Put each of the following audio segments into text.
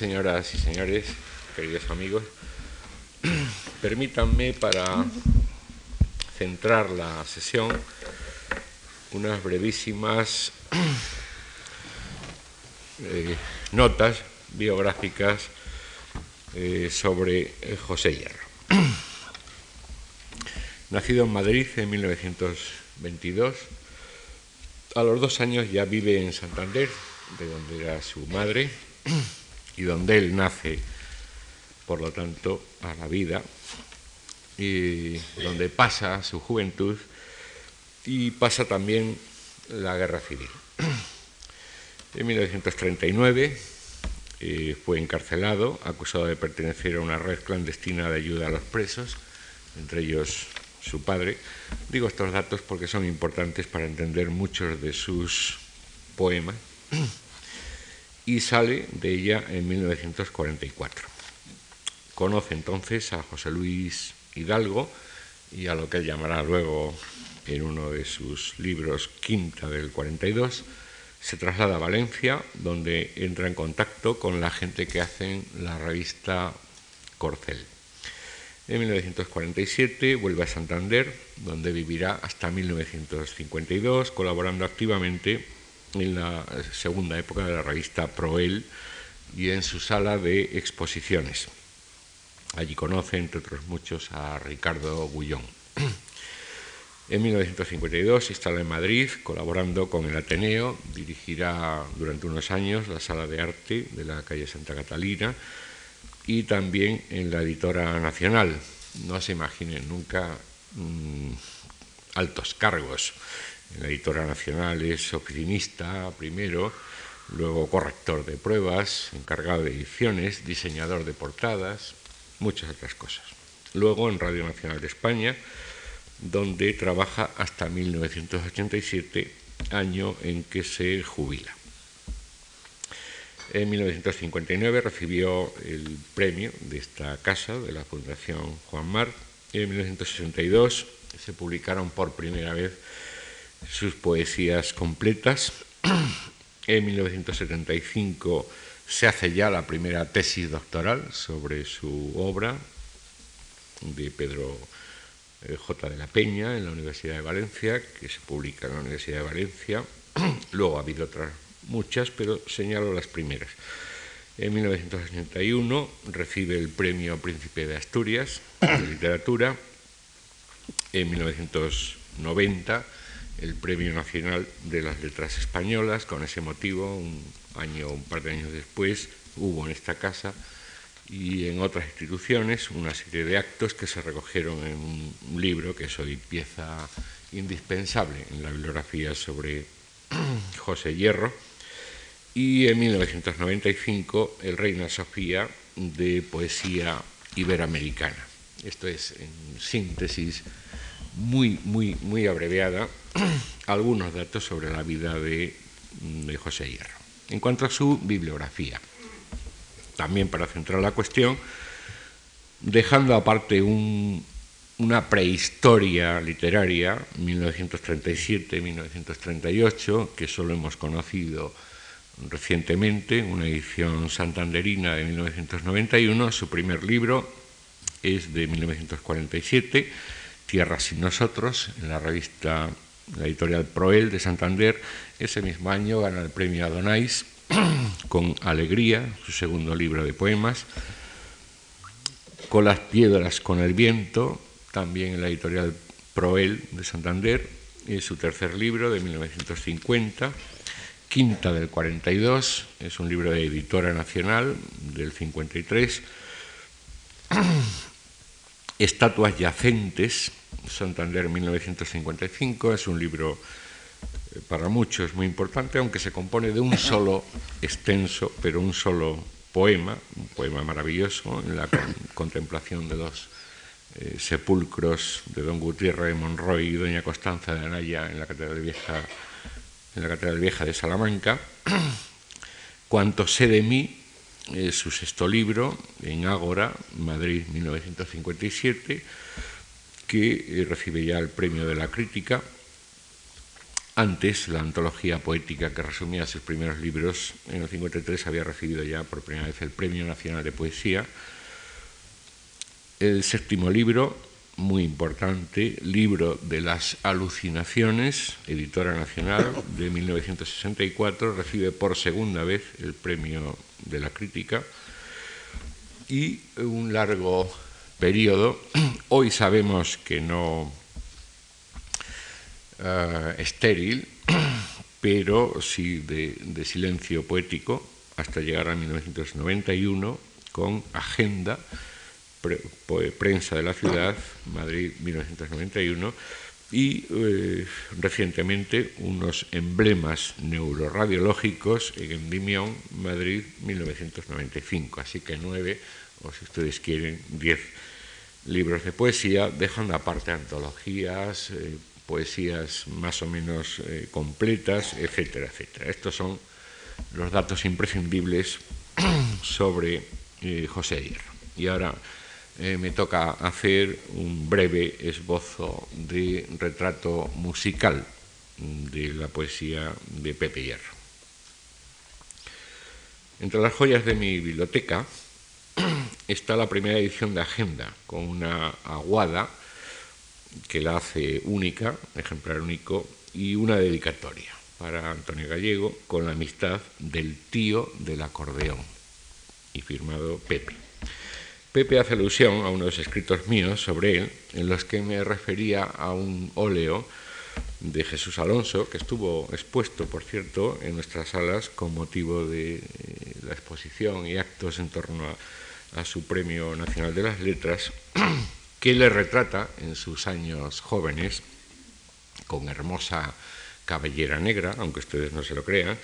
señoras y señores, queridos amigos, permítanme para centrar la sesión unas brevísimas eh, notas biográficas eh, sobre José Hierro. Nacido en Madrid en 1922, a los dos años ya vive en Santander, de donde era su madre, y donde él nace, por lo tanto, a la vida, y donde pasa su juventud y pasa también la guerra civil. En 1939 eh, fue encarcelado, acusado de pertenecer a una red clandestina de ayuda a los presos, entre ellos su padre. Digo estos datos porque son importantes para entender muchos de sus poemas y sale de ella en 1944. Conoce entonces a José Luis Hidalgo y a lo que él llamará luego en uno de sus libros Quinta del 42, se traslada a Valencia, donde entra en contacto con la gente que hacen la revista Corcel. En 1947 vuelve a Santander, donde vivirá hasta 1952, colaborando activamente en la segunda época de la revista Proel y en su sala de exposiciones. Allí conoce, entre otros muchos, a Ricardo Gullón. En 1952 se instala en Madrid, colaborando con el Ateneo, dirigirá durante unos años la sala de arte de la calle Santa Catalina y también en la editora nacional. No se imaginen nunca mm, altos cargos en la editora nacional es oficinista primero, luego corrector de pruebas, encargado de ediciones, diseñador de portadas, muchas otras cosas. Luego en Radio Nacional de España, donde trabaja hasta 1987, año en que se jubila. En 1959 recibió el premio de esta casa, de la Fundación Juan Mar, en 1962 se publicaron por primera vez sus poesías completas. En 1975 se hace ya la primera tesis doctoral sobre su obra de Pedro eh, J. de la Peña en la Universidad de Valencia, que se publica en la Universidad de Valencia. Luego ha habido otras muchas, pero señalo las primeras. En 1981 recibe el premio Príncipe de Asturias de Literatura. En 1990 el Premio Nacional de las Letras Españolas. Con ese motivo, un año, un par de años después, hubo en esta casa y en otras instituciones una serie de actos que se recogieron en un libro que es hoy pieza indispensable en la bibliografía sobre José Hierro. Y en 1995 el Reina Sofía de poesía iberoamericana. Esto es, en síntesis muy, muy, muy abreviada, algunos datos sobre la vida de, José Hierro. En cuanto a su bibliografía, también para centrar la cuestión, dejando aparte una prehistoria literaria, 1937-1938, que solo hemos conocido recientemente, una edición santanderina de 1991, su primer libro es de 1947, Tierra sin nosotros, en la revista, la editorial Proel de Santander. Ese mismo año gana el premio Adonais con Alegría, su segundo libro de poemas. Con las piedras, con el viento, también en la editorial Proel de Santander, es su tercer libro de 1950. Quinta del 42, es un libro de editora nacional del 53. Estatuas yacentes, Santander 1955, es un libro eh, para muchos muy importante, aunque se compone de un solo extenso, pero un solo poema, un poema maravilloso, en la contemplación de dos eh, sepulcros de don Gutiérrez de Monroy y doña Constanza de Anaya en la Catedral Vieja, en la Catedral Vieja de Salamanca. Cuanto sé de mí, es su sexto libro, en Ágora, Madrid 1957, que eh, recibe ya el premio de la crítica. Antes, la antología poética que resumía sus primeros libros, en el 53 había recibido ya por primera vez el Premio Nacional de Poesía. El séptimo libro, muy importante, Libro de las Alucinaciones, editora nacional, de 1964, recibe por segunda vez el Premio de la Crítica y un largo periodo. Hoy sabemos que no eh, estéril, pero sí de, silencio poético, hasta llegar a 1991 con Agenda, Prensa de la Ciudad, Madrid 1991, y eh, recientemente unos emblemas neuroradiológicos en Endymion, Madrid 1995. Así que nueve, o si ustedes quieren, diez libros de poesía, dejando aparte antologías, eh, poesías más o menos eh, completas, etcétera, etcétera. Estos son los datos imprescindibles sobre eh, José Hierro. Y ahora me toca hacer un breve esbozo de retrato musical de la poesía de Pepe Hierro. Entre las joyas de mi biblioteca está la primera edición de Agenda, con una aguada que la hace única, ejemplar único, y una dedicatoria para Antonio Gallego con la amistad del tío del acordeón, y firmado Pepe. Pepe hace alusión a unos escritos míos sobre él, en los que me refería a un óleo de Jesús Alonso, que estuvo expuesto, por cierto, en nuestras salas con motivo de eh, la exposición y actos en torno a, su Premio Nacional de las Letras, que le retrata en sus años jóvenes, con hermosa cabellera negra, aunque ustedes no se lo crean,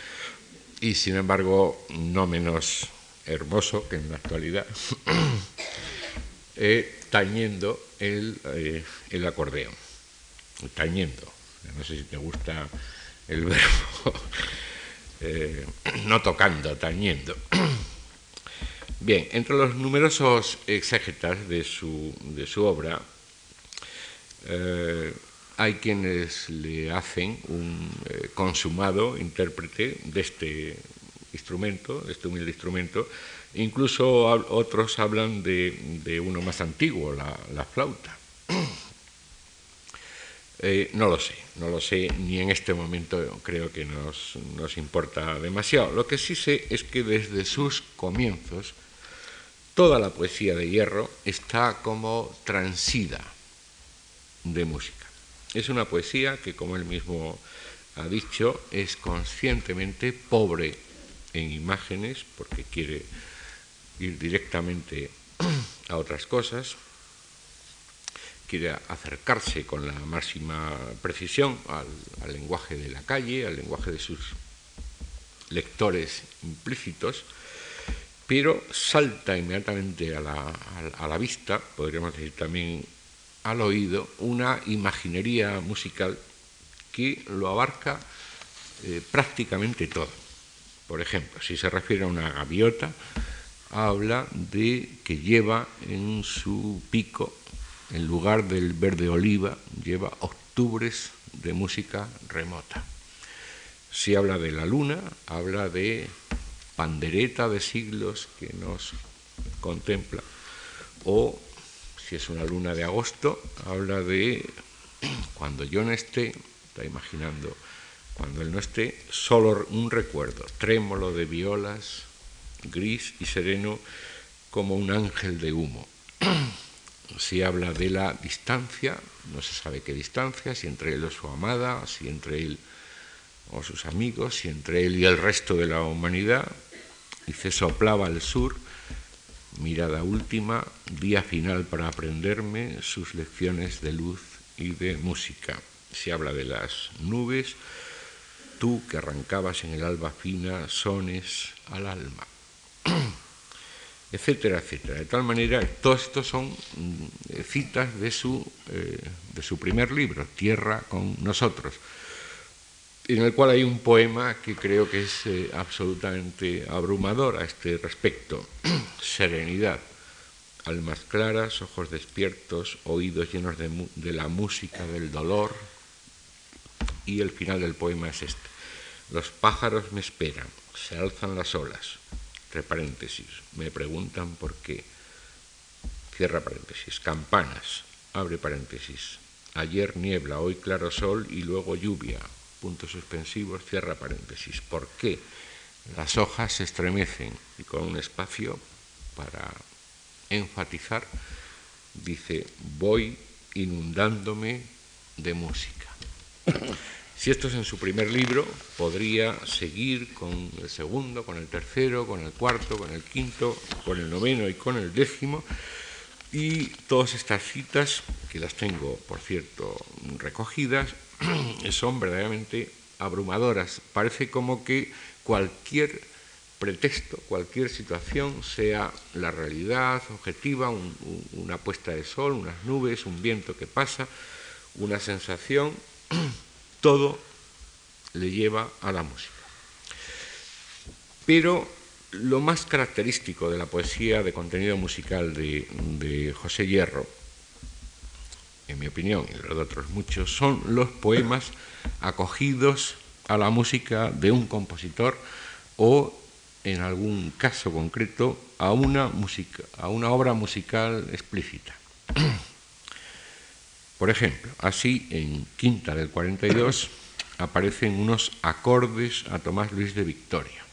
y sin embargo no menos hermoso que en la actualidad, eh, tañendo el, eh, el, acordeón. Tañendo. No sé si te gusta el verbo. Eh, no tocando, tañendo. Bien, entre los numerosos exégetas de su, de su obra, eh, hay quienes le hacen un eh, consumado intérprete de este instrumento, de este humilde instrumento, incluso otros hablan de, uno más antiguo, la, flauta. Eh, no lo sé, no lo sé, ni en este momento creo que nos, nos importa demasiado. Lo que sí sé es que desde sus comienzos, Toda la poesía de Hierro está como transida de música. Es una poesía que, como él mismo ha dicho, es conscientemente pobre en imágenes porque quiere ir directamente a otras cosas, quiere acercarse con la máxima precisión al, lenguaje de la calle, al lenguaje de sus lectores implícitos, pero salta inmediatamente a la, vista, podríamos decir también al oído, una imaginería musical que lo abarca eh, prácticamente todo. Por ejemplo, si se refiere a una gaviota, habla de que lleva en su pico, en lugar del verde oliva, lleva octubres de música remota. Si habla de la luna, habla de pandereta de siglos que nos contempla. O, si es una luna de agosto, habla de cuando yo no esté, está imaginando, cuando él no esté, solo un recuerdo, trémolo de violas, gris y sereno como un ángel de humo. Si habla de la distancia, no se sabe qué distancia, si entre él o su amada, si entre él o sus amigos, si entre él y el resto de la humanidad, y se soplaba al sur, mirada última, día final para aprenderme sus lecciones de luz y de música. Se habla de las nubes, tú que arrancabas en el alba fina sones al alma, etcétera, etcétera. De tal manera, todos estos son mm, citas de su, eh, de su primer libro, Tierra con nosotros en el cual hay un poema que creo que es eh, absolutamente abrumador a este respecto. Serenidad, almas claras, ojos despiertos, oídos llenos de, la música del dolor, Y el final del poema es este. Los pájaros me esperan, se alzan las olas, paréntesis, me preguntan por qué, cierra paréntesis, campanas, abre paréntesis, ayer niebla, hoy claro sol y luego lluvia, puntos suspensivos, cierra paréntesis, ¿por qué? Las hojas se estremecen y con un espacio para enfatizar, dice, voy inundándome de música. Si esto es en su primer libro, podría seguir con el segundo, con el tercero, con el cuarto, con el quinto, con el noveno y con el décimo. Y todas estas citas, que las tengo, por cierto, recogidas, son verdaderamente abrumadoras. Parece como que cualquier pretexto, cualquier situación, sea la realidad objetiva, una puesta de sol, unas nubes, un viento que pasa, una sensación, todo le lleva a la música. Pero lo más característico de la poesía de contenido musical de, José Hierro, en mi opinión y de otros muchos, son los poemas acogidos a la música de un compositor o, en algún caso concreto, a una, a una obra musical explícita. Por ejemplo, así en Quinta del 42 aparecen unos acordes a Tomás Luis de Victoria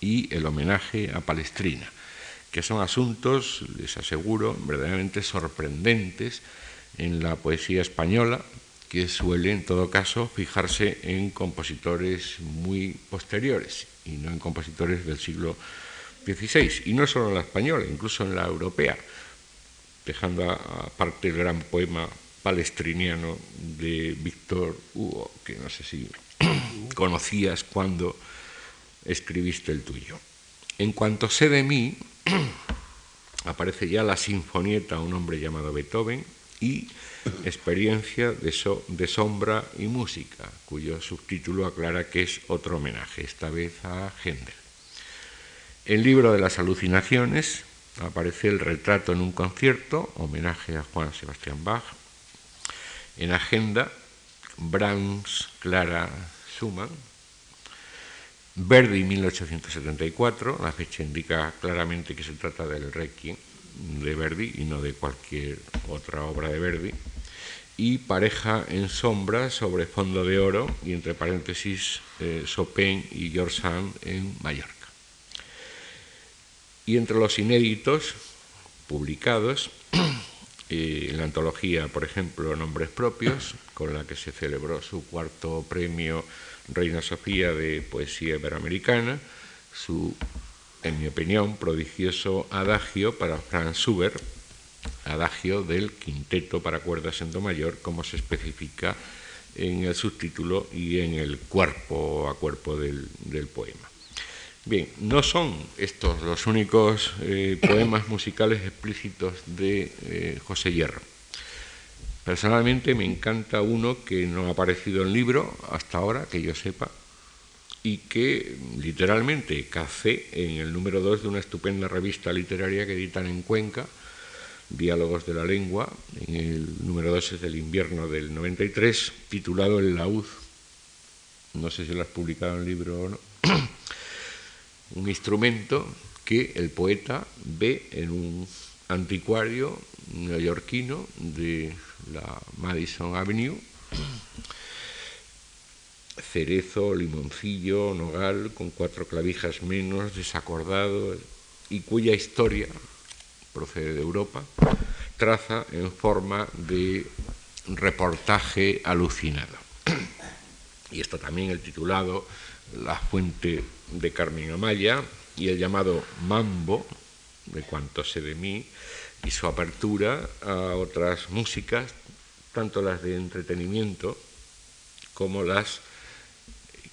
y el homenaje a Palestrina, que son asuntos, les aseguro, verdaderamente sorprendentes en la poesía española, que suele en todo caso fijarse en compositores muy posteriores y no en compositores del siglo XVI, y no solo en la española, incluso en la europea, dejando aparte el gran poema palestriniano de Víctor Hugo, que no sé si conocías cuando escribiste el tuyo. En cuanto sé de mí, aparece ya la sinfonieta Un hombre llamado Beethoven y Experiencia de, de sombra y música, cuyo subtítulo aclara que es otro homenaje, esta vez a Händel. El libro de las alucinaciones aparece el retrato en un concierto, homenaje a Juan Sebastián Bach, en agenda, Brahms, Clara, Schumann. Verdi, 1874, la fecha indica claramente que se trata del Requiem de Verdi y no de cualquier otra obra de Verdi. Y Pareja en sombra sobre fondo de oro y entre paréntesis eh, Chopin y George Sand en Mallorca. Y entre los inéditos publicados en la antología, por ejemplo, Nombres Propios, con la que se celebró su cuarto premio Reina Sofía de Poesía Iberoamericana, su, en mi opinión, prodigioso adagio para Franz Schubert, adagio del quinteto para cuerdas en do mayor, como se especifica en el subtítulo y en el cuerpo a cuerpo del poema. Bien, no son estos los únicos eh, poemas musicales explícitos de eh, José Hierro. Personalmente me encanta uno que no ha aparecido en libro hasta ahora, que yo sepa, y que literalmente café en el número 2 de una estupenda revista literaria que editan en Cuenca, Diálogos de la Lengua, en el número 2 es del invierno del 93, titulado El laúd. No sé si lo has publicado en libro o no un instrumento que el poeta ve en un anticuario neoyorquino de la Madison Avenue, cerezo, limoncillo, nogal, con cuatro clavijas menos, desacordado, y cuya historia procede de Europa, traza en forma de reportaje alucinado. Y esto también el titulado La fuente de Carmen Amaya y el llamado Mambo, de cuanto sé de mí, y su apertura a otras músicas, tanto las de entretenimiento como las,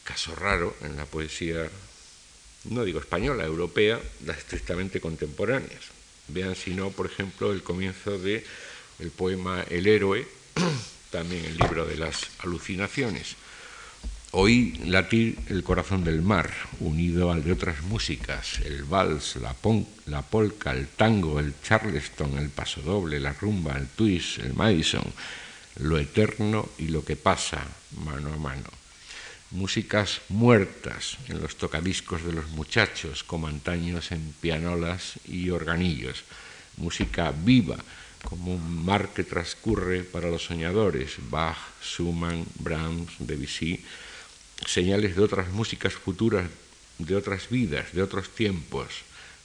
caso raro en la poesía, no digo española, europea, las estrictamente contemporáneas. Vean si no, por ejemplo, el comienzo de el poema El héroe, también el libro de las alucinaciones Oí latir el corazón del mar, unido al de otras músicas, el vals, la, la polka, el tango, el charleston, el pasodoble, la rumba, el twist, el Madison, lo eterno y lo que pasa mano a mano. Músicas muertas en los tocadiscos de los muchachos, como antaños en pianolas y organillos. Música viva, como un mar que transcurre para los soñadores, Bach, Schumann, Brahms, Debussy, señales de otras músicas futuras, de otras vidas, de otros tiempos,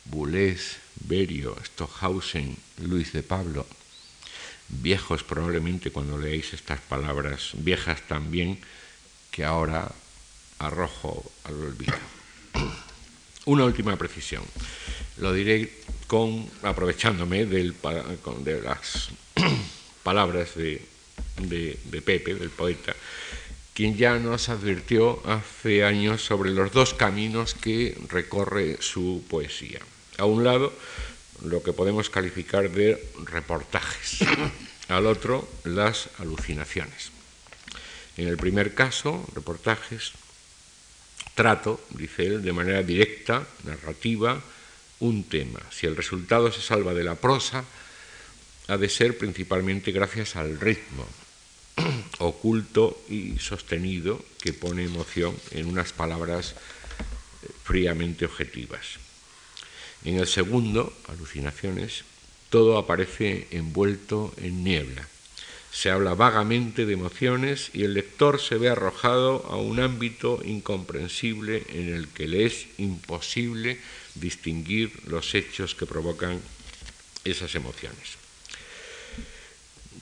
Boulez, Berio, Stockhausen, Luis de Pablo, viejos probablemente cuando leéis estas palabras, viejas también, que ahora arrojo al olvido. Una última precisión. Lo diré con, aprovechándome del, de las palabras de, de Pepe, del poeta, quien ya nos advirtió hace años sobre los dos caminos que recorre su poesía. A un lado, lo que podemos calificar de reportajes, al otro, las alucinaciones. En el primer caso, reportajes, trato, dice él, de manera directa, narrativa, un tema. Si el resultado se salva de la prosa, ha de ser principalmente gracias al ritmo, oculto y sostenido que pone emoción en unas palabras eh, fríamente objetivas. En el segundo, alucinaciones, todo aparece envuelto en niebla. Se habla vagamente de emociones y el lector se ve arrojado a un ámbito incomprensible en el que le es imposible distinguir los hechos que provocan esas emociones.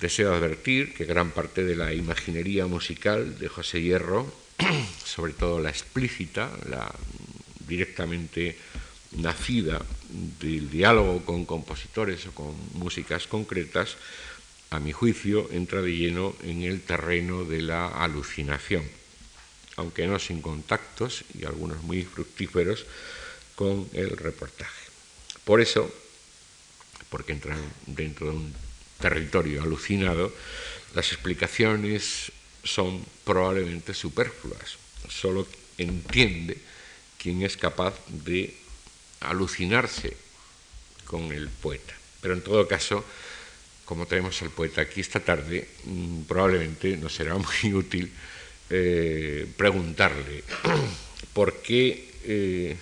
Deseo advertir que gran parte de la imaginería musical de José Hierro, sobre todo la explícita, la directamente nacida del diálogo con compositores o con músicas concretas, a mi juicio entra de lleno en el terreno de la alucinación, aunque no sin contactos y algunos muy fructíferos con el reportaje. Por eso, porque entran dentro de un territorio alucinado, las explicaciones son probablemente superfluas. Solo entiende quien es capaz de alucinarse con el poeta. Pero en todo caso, como tenemos al poeta aquí esta tarde, mm, probablemente nos será muy útil eh, preguntarle por qué, eh,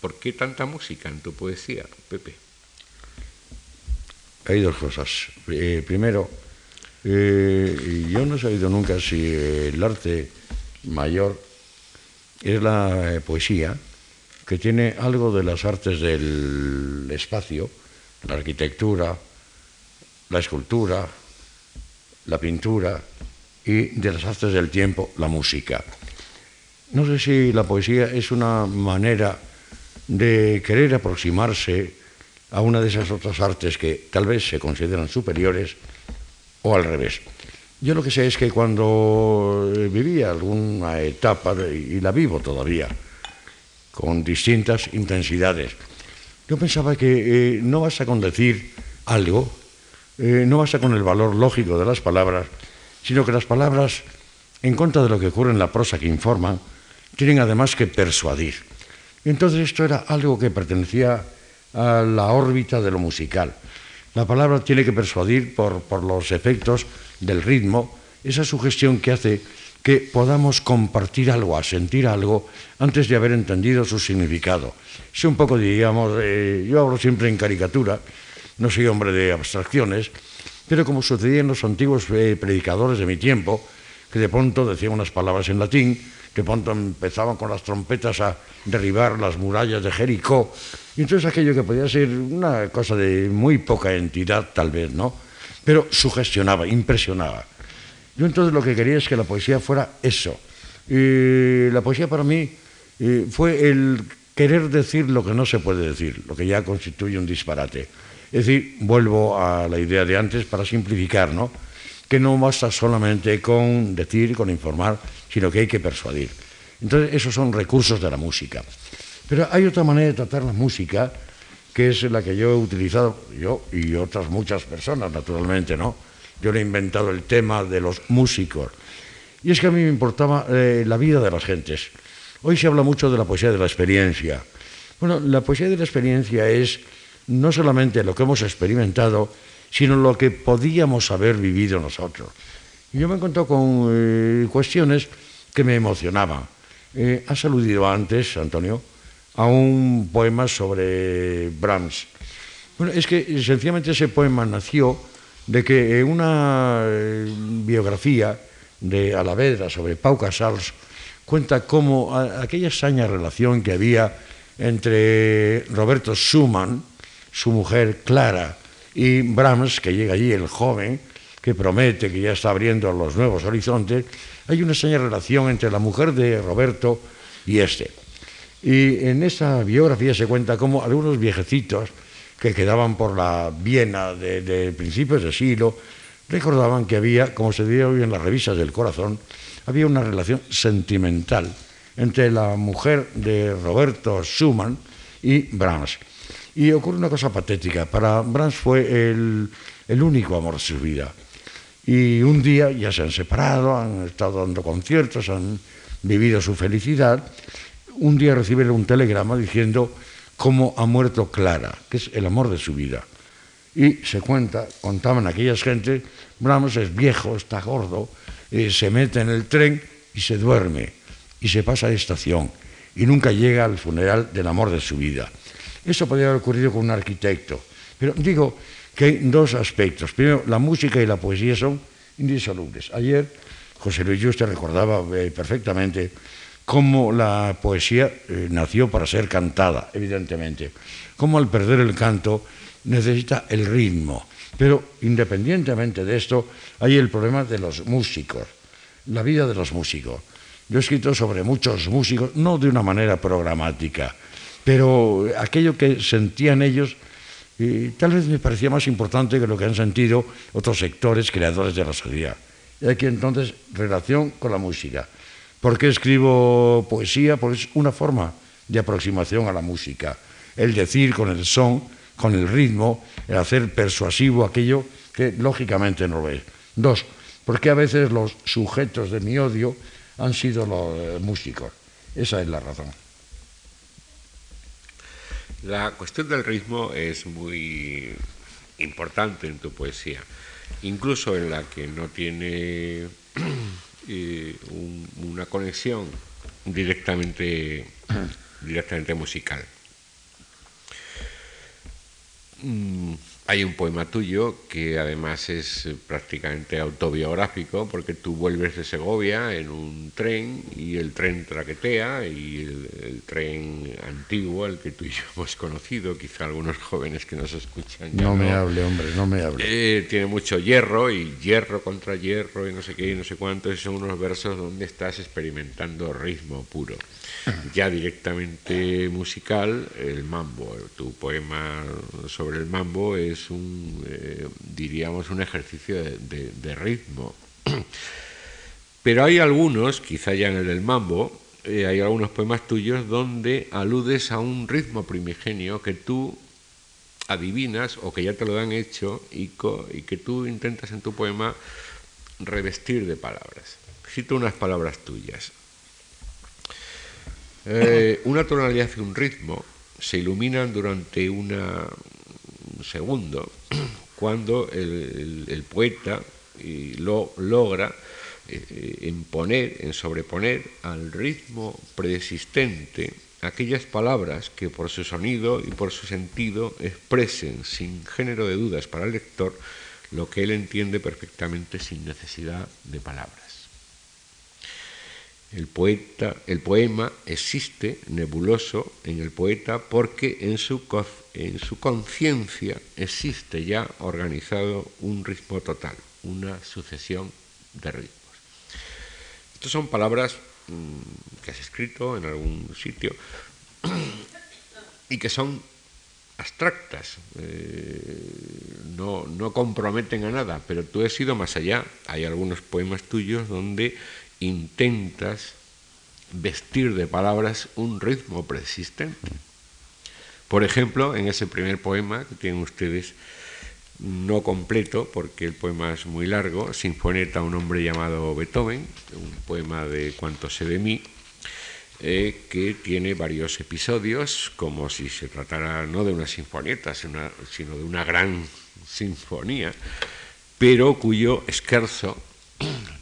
por qué tanta música en tu poesía, Pepe. Hay dos cosas. Eh, primero, eh, yo no he sabido nunca si el arte mayor es la poesía, que tiene algo de las artes del espacio, la arquitectura, la escultura, la pintura y de las artes del tiempo, la música. No sé si la poesía es una manera de querer aproximarse a una de esas otras artes que tal vez se consideran superiores o al revés. Yo lo que sé es que cuando vivía alguna etapa, y la vivo todavía, con distintas intensidades, yo pensaba que eh, no basta con decir algo, eh, no basta con el valor lógico de las palabras, sino que las palabras, en contra de lo que ocurre en la prosa que informan, tienen además que persuadir. Entonces esto era algo que pertenecía a la órbita de lo musical. La palabra tiene que persuadir por, los efectos del ritmo, esa sugestión que hace que podamos compartir algo, sentir algo, antes de haber entendido su significado. Es un poco, digamos, eh, yo hablo siempre en caricatura, no soy hombre de abstracciones, pero como sucedía en los antiguos eh, predicadores de mi tiempo, que de pronto decían unas palabras en latín, que pronto empezaban con las trompetas a derribar las murallas de Jericó, y entonces aquello que podía ser una cosa de muy poca entidad, tal vez, ¿no? Pero sugestionaba, impresionaba. Yo entonces lo que quería es que la poesía fuera eso. Y la poesía para mí eh, fue el querer decir lo que no se puede decir, lo que ya constituye un disparate. Es decir, vuelvo a la idea de antes para simplificar, ¿no? Que no basta solamente con decir, con informar, sino que hay que persuadir. Entonces, esos son recursos de la música. Pero hay otra manera de tratar la música, que es la que yo he utilizado, yo y otras muchas personas, naturalmente, ¿no? Yo le he inventado el tema de los músicos. Y es que a mí me importaba eh, la vida de las gentes. Hoy se habla mucho de la poesía de la experiencia. Bueno, la poesía de la experiencia es no solamente lo que hemos experimentado, sino lo que podíamos haber vivido nosotros. Yo me encontré con eh, cuestiones que me emocionaban. Eh, has aludido antes, Antonio, a un poema sobre Brahms. Bueno, es que sencillamente ese poema nació de que una eh, biografía de Alavedra sobre Pau Casals cuenta cómo aquella extraña relación que había entre Roberto Schumann, su mujer Clara, y Brahms, que llega allí, el joven, que promete que ya está abriendo los nuevos horizontes, hay una extraña relación entre la mujer de Roberto y este. Y en esa biografía se cuenta cómo algunos viejecitos que quedaban por la Viena de, principios de siglo recordaban que había, como se dice hoy en las revistas del corazón, había una relación sentimental entre la mujer de Roberto Schumann y Brahms. Y ocurre una cosa patética. Para Brahms fue el único amor de su vida. Y un día ya se han separado, han estado dando conciertos, han vivido su felicidad. Un día recibe un telegrama diciendo cómo ha muerto Clara, que es el amor de su vida. Y se cuenta, contaban aquellas gentes, Brahms es viejo, está gordo, eh, se mete en el tren y se duerme y se pasa de estación y nunca llega al funeral del amor de su vida. Eso podría haber ocurrido con un arquitecto. Pero digo que hay dos aspectos. Primero, la música y la poesía son indisolubles. Ayer José Luis Juste recordaba eh, perfectamente cómo la poesía eh, nació para ser cantada, evidentemente. Cómo al perder el canto necesita el ritmo. Pero independientemente de esto, hay el problema de los músicos, la vida de los músicos. Yo he escrito sobre muchos músicos, no de una manera programática, pero aquello que sentían ellos y tal vez me parecía más importante que lo que han sentido otros sectores creadores de la sociedad. Y aquí entonces relación con la música. ¿Por qué escribo poesía? Porque es una forma de aproximación a la música. El decir con el son, con el ritmo, el hacer persuasivo aquello que lógicamente no lo es. Dos, porque a veces los sujetos de mi odio han sido los eh, músicos. Esa es la razón. La cuestión del ritmo es muy importante en tu poesía, incluso en la que no tiene eh, una conexión directamente, directamente musical. Mm, hay un poema tuyo que además es eh, prácticamente autobiográfico porque tú vuelves de Segovia en un tren y el tren traquetea y el, tren antiguo, el que tú y yo hemos conocido, quizá algunos jóvenes que nos escuchan. Ya no, me hable, hombre, no me hable. Eh, tiene mucho hierro y hierro contra hierro y no sé qué y no sé cuánto. Y son unos versos donde estás experimentando ritmo puro ya directamente musical, el mambo. Tu poema sobre el mambo es un, eh, diríamos, un ejercicio de, ritmo. Pero hay algunos, quizá ya en el del mambo, eh, hay algunos poemas tuyos donde aludes a un ritmo primigenio que tú adivinas o que ya te lo han hecho y, que tú intentas en tu poema revestir de palabras. Cito unas palabras tuyas. Eh, una tonalidad y un ritmo se iluminan durante un segundo cuando el, poeta lo logra eh, en poner, en sobreponer al ritmo preexistente aquellas palabras que por su sonido y por su sentido expresen sin género de dudas para el lector lo que él entiende perfectamente sin necesidad de palabras. El, poeta, el poema existe nebuloso en el poeta porque en su, en su conciencia existe ya organizado un ritmo total, una sucesión de ritmos. Estas son palabras mm, que has escrito en algún sitio y que son abstractas, eh, no, no comprometen a nada, pero tú has ido más allá. Hay algunos poemas tuyos donde intentas vestir de palabras un ritmo persistente. Por ejemplo, en ese primer poema que tienen ustedes, no completo, porque el poema es muy largo, Sinfoneta a un hombre llamado Beethoven, un poema de Cuanto sé de mí, eh, que tiene varios episodios, como si se tratara no de una sinfonieta, sino, de una gran sinfonía, pero cuyo esquerzo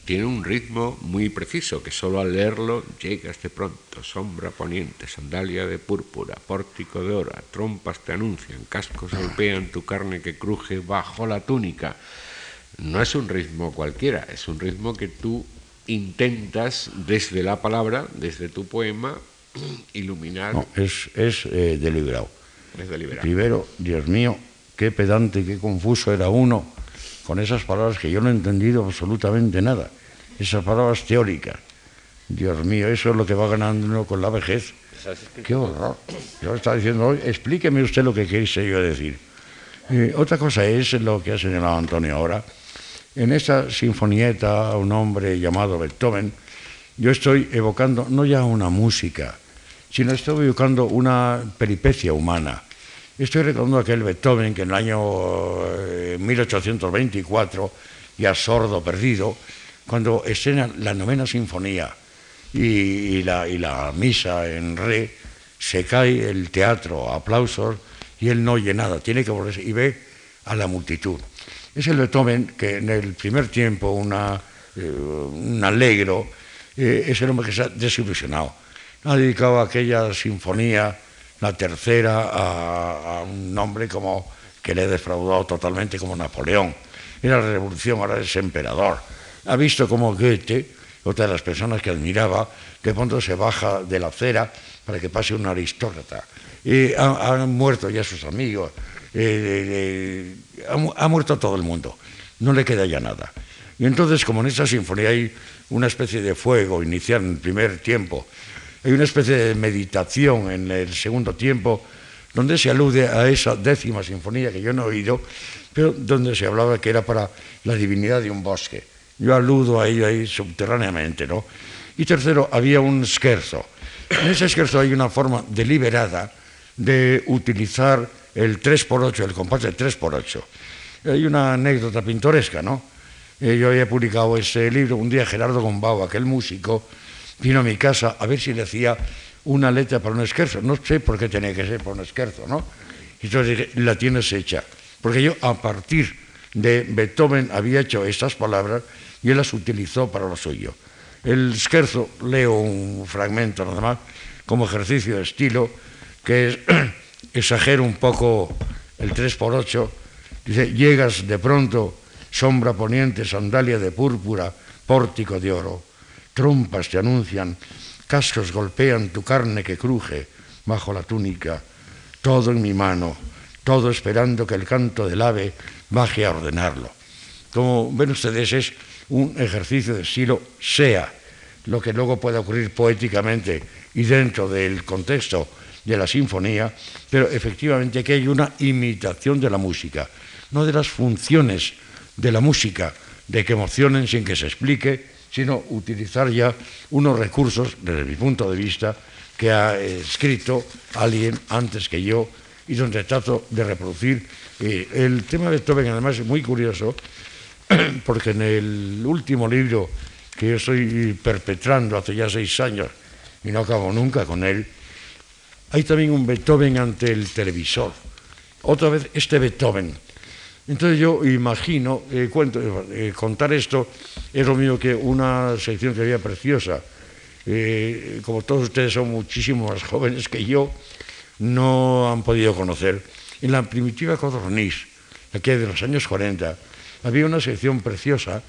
tiene un ritmo muy preciso, que solo al leerlo llegas de pronto, sombra poniente, sandalia de púrpura, pórtico de oro, trompas te anuncian, cascos golpean tu carne que cruje bajo la túnica. No es un ritmo cualquiera, es un ritmo que tú intentas desde la palabra, desde tu poema, iluminar. No, es, es eh, deliberado. Es deliberado. Primero, Dios mío, qué pedante, qué confuso era uno con esas palabras que yo no he entendido absolutamente nada. Esas palabras teóricas. Dios mío, eso es lo que va ganando uno con la vejez. Qué horror. Yo estaba diciendo hoy, explíqueme usted lo que quise yo decir. Eh, otra cosa es lo que ha señalado Antonio ahora. En esta sinfonieta, un hombre llamado Beethoven, yo estoy evocando no ya una música, sino estoy evocando una peripecia humana. Estoy recordando aquel Beethoven que en el año 1824, eh, ya sordo, perdido, cuando escena la novena sinfonía y, la, misa en re, se cae el teatro, aplausos, y él no oye nada, tiene que volverse y ve a la multitud. Es el Beethoven que en el primer tiempo, eh, un alegro, eh, es el hombre que se ha desilusionado. Ha dedicado aquella sinfonía la tercera a, un hombre como que le ha defraudado totalmente como Napoleón. Era la revolución, ahora es emperador. Ha visto como Goethe, otra de las personas que admiraba, de pronto se baja de la acera para que pase un aristócrata. Y han muerto ya sus amigos, eh, ha, muerto todo el mundo, no le queda ya nada. Y entonces, como en esta sinfonía hay una especie de fuego inicial en el primer tiempo, hay una especie de meditación en el segundo tiempo donde se alude a esa décima sinfonía que yo no he oído, pero donde se hablaba que era para la divinidad de un bosque. Yo aludo a ello ahí subterráneamente, ¿no? Y tercero, había un scherzo. En ese scherzo hay una forma deliberada de utilizar el 3x8, el compás de 3x8. Hay una anécdota pintoresca, ¿no? Eh, yo había publicado ese libro, un día Gerardo Gombao, aquel músico, vino a mi casa a ver si le hacía una letra para un esquerzo. No sé por qué tenía que ser para un esquerzo, ¿no? Y entonces dije, la tienes hecha. Porque yo a partir de Beethoven había hecho estas palabras y él las utilizó para lo suyo. El esquerzo, leo un fragmento nada más, como ejercicio de estilo, que es, exagero un poco el 3x8, dice, llegas de pronto, sombra poniente, sandalia de púrpura, pórtico de oro trompas te anuncian, cascos golpean tu carne que cruje bajo la túnica, todo en mi mano, todo esperando que el canto del ave baje a ordenarlo. Como ven ustedes, es un ejercicio de estilo sea lo que luego pueda ocurrir poéticamente y dentro del contexto de la sinfonía, pero efectivamente que hay una imitación de la música, no de las funciones de la música, de que emocionen sin que se explique, sino utilizar ya unos recursos, desde mi punto de vista, que ha escrito alguien antes que yo y donde trato de reproducir. Eh, el tema de Beethoven además es muy curioso porque en el último libro que yo estoy perpetrando hace ya seis años y no acabo nunca con él, hay también un Beethoven ante el televisor. Otra vez este Beethoven entonces yo imagino, eh, eh, contar esto es lo mismo que una sección que había preciosa. Eh, como todos ustedes son muchísimo más jóvenes que yo, no han podido conocer. En la primitiva codorniz, aquí de los años 40, había una sección preciosa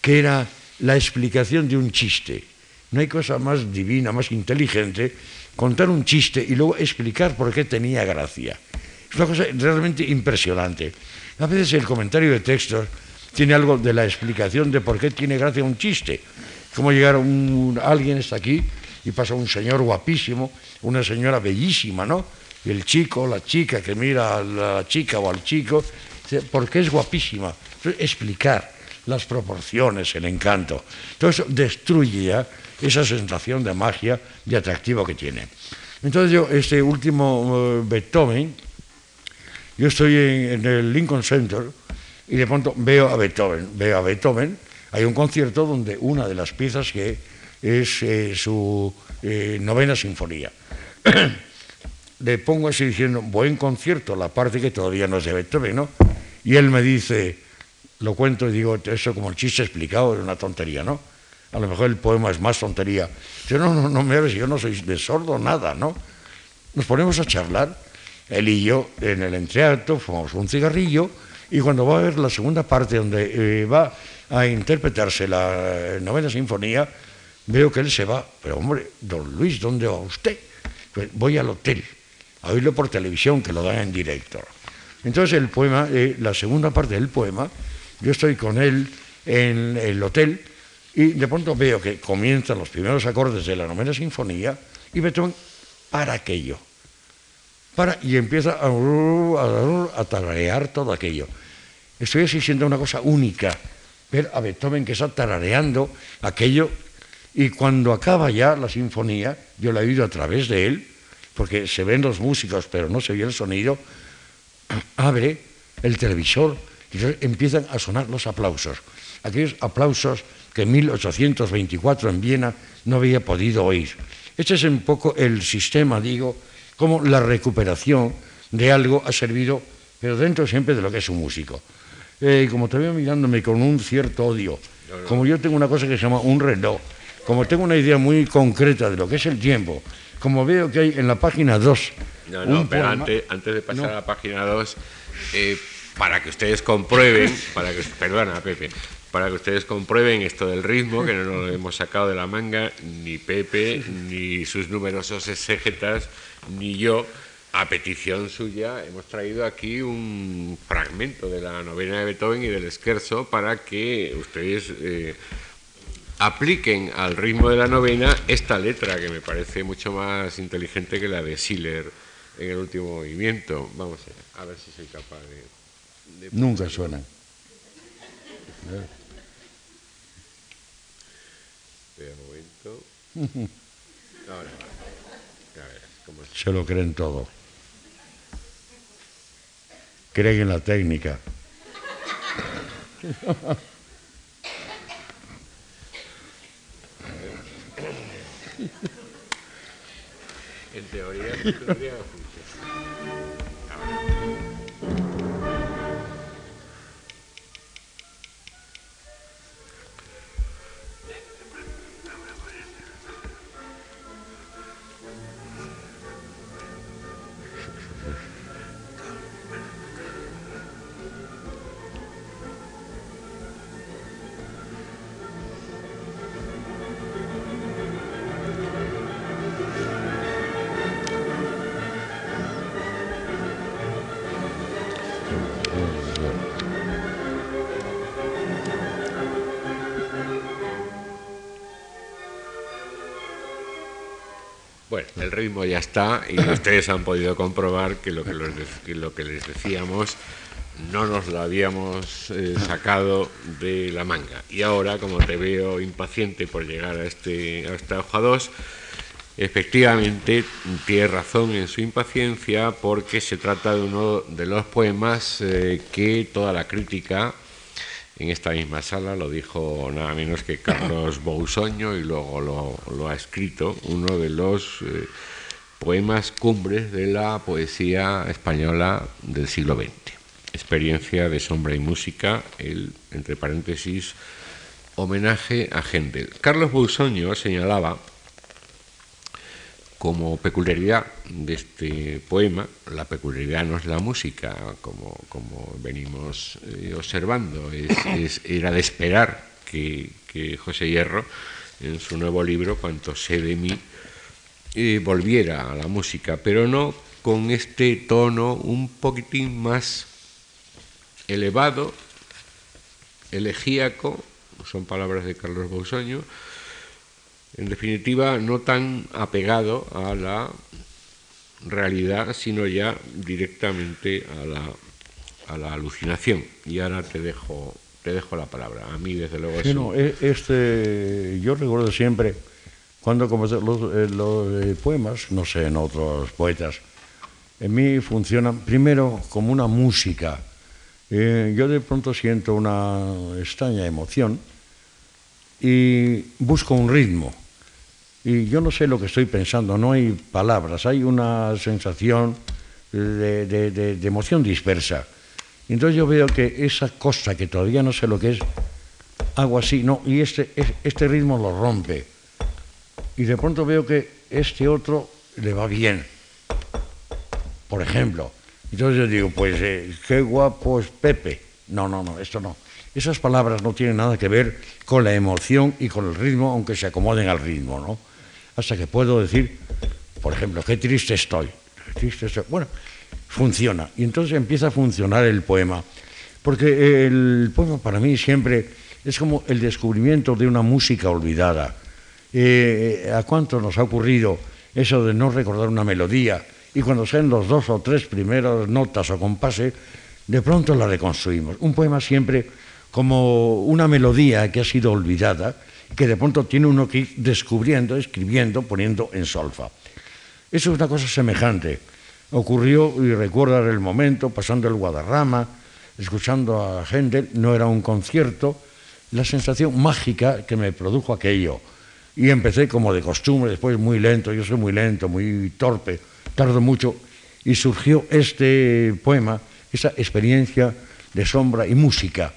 que era la explicación de un chiste. No hay cosa más divina, más inteligente, contar un chiste y luego explicar por qué tenía gracia. Es una cosa realmente impresionante. A veces el comentario de textos tiene algo de la explicación de por qué tiene gracia un chiste. Como llegar un, alguien está aquí y pasa un señor guapísimo, una señora bellísima, ¿no? Y el chico, la chica que mira a la chica o al chico, ¿por qué es guapísima? explicar las proporciones, el encanto. Todo eso destruye ya esa sensación de magia y atractivo que tiene. Entonces yo, este último uh, Beethoven, yo estoy en, el Lincoln Center y de pronto veo a Beethoven, veo a Beethoven, hay un concierto donde una de las piezas que es eh, su eh, novena sinfonía. Le pongo así diciendo, buen concierto, la parte que todavía no es de Beethoven, ¿no? Y él me dice, lo cuento y digo, eso como el chiste explicado es una tontería, ¿no? A lo mejor el poema es más tontería. Yo no, no, no me ves, yo no soy de sordo, nada, ¿no? Nos ponemos a charlar, él y yo, en el entreacto, fumamos un cigarrillo y cuando va a ver la segunda parte donde eh, va a interpretarse la novena sinfonía, veo que él se va. Pero hombre, don Luis, ¿dónde va usted? Pues voy al hotel, a oírlo por televisión, que lo dan en directo. Entonces el poema, eh, la segunda parte del poema, yo estoy con él en el hotel y de pronto veo que comienzan los primeros acordes de la novena sinfonía y Beethoven para aquello. Para, y empieza a, tararear todo aquello. Estoy así siendo una cosa única, ver a Beethoven que está tarareando aquello y cuando acaba ya la sinfonía, yo la he oído a través de él, porque se ven los músicos pero no se oye el sonido, abre el televisor y empiezan a sonar los aplausos. Aquellos aplausos que en 1824 en Viena no había podido oír. Este es un poco el sistema, digo, como la recuperación de algo ha servido, pero dentro siempre de lo que es un músico. Eh, como te veo mirándome con un cierto odio, como yo tengo una cosa que se llama un reloj, como tengo una idea muy concreta de lo que es el tiempo, como veo que hay en la página 2. No, no, pero antes, antes, de pasar a la página 2, eh, para que ustedes comprueben, para que, perdona Pepe, para que ustedes comprueben esto del ritmo, que no lo hemos sacado de la manga, ni Pepe, ni sus numerosos exégetas, ni yo, a petición suya, hemos traído aquí un fragmento de la novena de Beethoven y del Scherzo para que ustedes eh, apliquen al ritmo de la novena esta letra, que me parece mucho más inteligente que la de Schiller en el último movimiento. Vamos a ver si soy capaz de... Nunca suena. Espera un momento. Ahora, a ver, ¿cómo es? Se lo creen todo. Creen en la técnica. En teoría, en teoría el ritmo ya está y ustedes han podido comprobar que lo que, los de- que lo que les decíamos no nos lo habíamos eh, sacado de la manga. Y ahora, como te veo impaciente por llegar a, este, a esta hoja 2, efectivamente tiene razón en su impaciencia porque se trata de uno de los poemas eh, que toda la crítica en esta misma sala lo dijo nada menos que Carlos Bousoño y luego lo, lo ha escrito, uno de los eh, poemas cumbres de la poesía española del siglo XX. Experiencia de sombra y música, el, entre paréntesis, homenaje a Händel. Carlos Bousoño señalaba como peculiaridad de este poema, la peculiaridad no es la música, como, como venimos eh, observando, es, es- era de esperar que, que José Hierro, en su nuevo libro, Cuanto sé de mí, eh, volviera a la música, pero no con este tono un poquitín más elevado, elegíaco, son palabras de Carlos Bausoño, en definitiva, no tan apegado a la realidad, sino ya directamente a la, a la alucinación. Y ahora te dejo, te dejo la palabra. A mí, desde luego, es Sí, no, e- este, yo recuerdo siempre, cuando comencé los, eh, los, eh, poemas, no sé, en otros poetas, en mí funcionan primero como una música. Eh, yo de pronto siento una extraña emoción y busco un ritmo. Y yo no sé lo que estoy pensando, no hay palabras, hay una sensación de, de- emoción dispersa. Entonces yo veo que esa cosa que todavía no sé lo que es, hago así, no, y este, este ritmo lo rompe. Y de pronto veo que este otro le va bien. Por ejemplo. Entonces yo digo, pues eh, qué guapo es Pepe. No, no, no, esto no. Esas palabras no tienen nada que ver con la emoción y con el ritmo, aunque se acomoden al ritmo, ¿no? Hasta que puedo decir, por ejemplo, qué triste estoy. Bueno, funciona. Y entonces empieza a funcionar el poema. Porque el poema para mí siempre es como el descubrimiento de una música olvidada. Eh, ¿A cuánto nos ha ocurrido eso de no recordar una melodía? Y cuando sean los dos o tres primeros notas o compases, de pronto la reconstruimos. Un poema siempre como una melodía que ha sido olvidada, que de pronto tiene uno que ir descubriendo, escribiendo, poniendo en solfa. Eso es una cosa semejante. Ocurrió, y recuerda el momento, pasando el Guadarrama, escuchando a Händel, no era un concierto, la sensación mágica que me produjo aquello. Y empecé como de costumbre, después muy lento, yo soy muy lento, muy torpe, tardo mucho, y surgió este poema, esa experiencia de sombra y música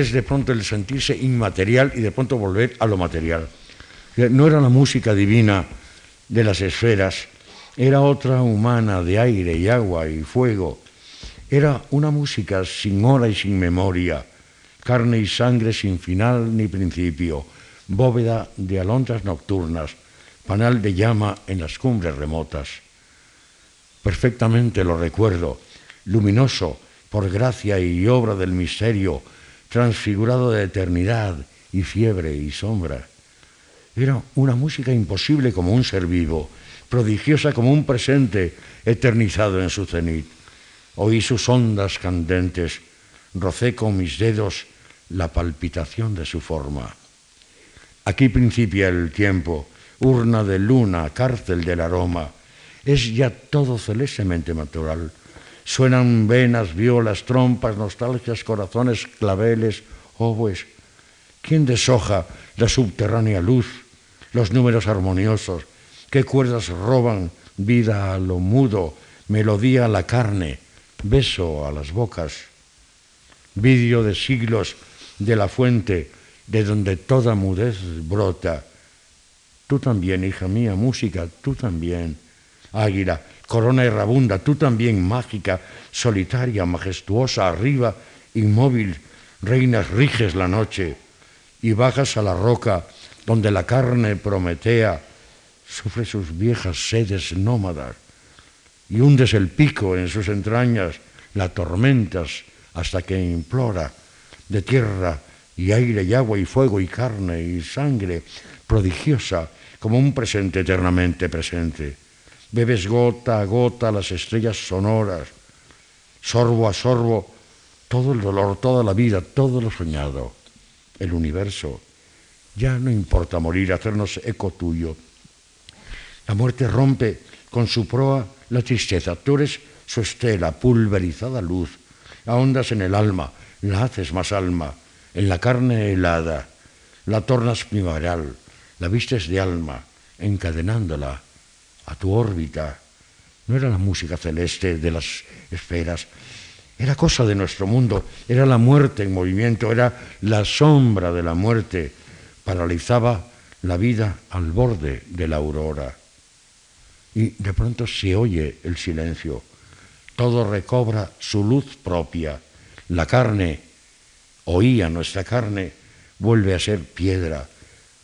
es de pronto el sentirse inmaterial y de pronto volver a lo material. No era la música divina de las esferas, era otra humana de aire y agua y fuego. Era una música sin hora y sin memoria, carne y sangre sin final ni principio, bóveda de alondras nocturnas, panal de llama en las cumbres remotas. Perfectamente lo recuerdo, luminoso por gracia y obra del misterio, transfigurado de eternidad y fiebre y sombra. Era una música imposible como un ser vivo, prodigiosa como un presente eternizado en su cenit. Oí sus ondas candentes, rocé con mis dedos la palpitación de su forma. Aquí principia el tiempo, urna de luna, cárcel del aroma. Es ya todo celestemente natural Suenan venas, violas, trompas, nostalgias, corazones, claveles, oboes. ¿Quién deshoja la subterránea luz, los números armoniosos? ¿Qué cuerdas roban vida a lo mudo, melodía a la carne, beso a las bocas? Vidio de siglos de la fuente de donde toda mudez brota. Tú también, hija mía, música, tú también. Águila, corona errabunda, tú también mágica, solitaria, majestuosa, arriba, inmóvil, reinas riges la noche y bajas a la roca donde la carne prometea sufre sus viejas sedes nómadas y hundes el pico en sus entrañas, la tormentas hasta que implora de tierra y aire y agua y fuego y carne y sangre prodigiosa como un presente eternamente presente bebes gota a gota las estrellas sonoras, sorbo a sorbo todo el dolor, toda la vida, todo lo soñado, el universo. Ya no importa morir, hacernos eco tuyo. La muerte rompe con su proa la tristeza. Tú eres su estela, pulverizada luz. Ahondas en el alma, la haces más alma, en la carne helada. La tornas primaveral, la vistes de alma, encadenándola a tu órbita. No era la música celeste de las esferas, era cosa de nuestro mundo, era la muerte en movimiento, era la sombra de la muerte, paralizaba la vida al borde de la aurora. Y de pronto se oye el silencio, todo recobra su luz propia, la carne, oía nuestra carne, vuelve a ser piedra,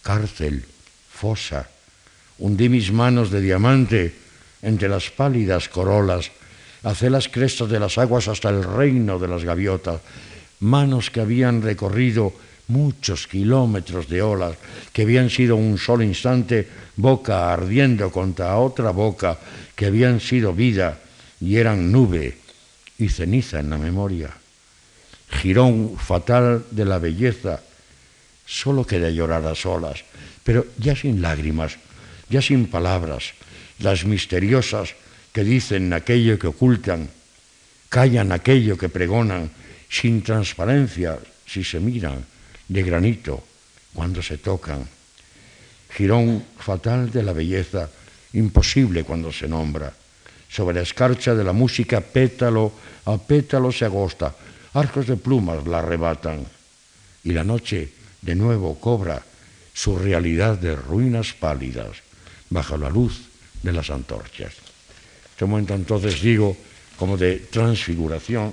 cárcel, fosa, Hundí mis manos de diamante entre las pálidas corolas, hacé las crestas de las aguas hasta el reino de las gaviotas, manos que habían recorrido muchos kilómetros de olas, que habían sido un solo instante boca ardiendo contra otra boca, que habían sido vida y eran nube y ceniza en la memoria. Girón fatal de la belleza, solo quería llorar a solas, pero ya sin lágrimas, ya sin palabras, las misteriosas que dicen aquello que ocultan, callan aquello que pregonan, sin transparencia si se miran, de granito cuando se tocan. Girón fatal de la belleza, imposible cuando se nombra. Sobre la escarcha de la música pétalo a pétalo se agosta, arcos de plumas la arrebatan y la noche de nuevo cobra su realidad de ruinas pálidas bajo la luz de las antorchas. Este momento entonces digo como de transfiguración.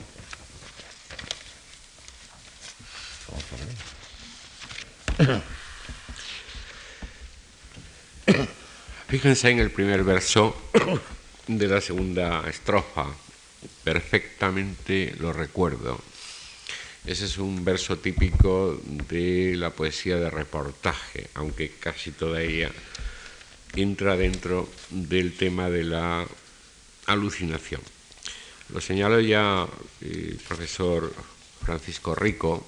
Fíjense en el primer verso de la segunda estrofa. Perfectamente lo recuerdo. Ese es un verso típico de la poesía de reportaje, aunque casi toda ella entra dentro del tema de la alucinación. Lo señaló ya el profesor Francisco Rico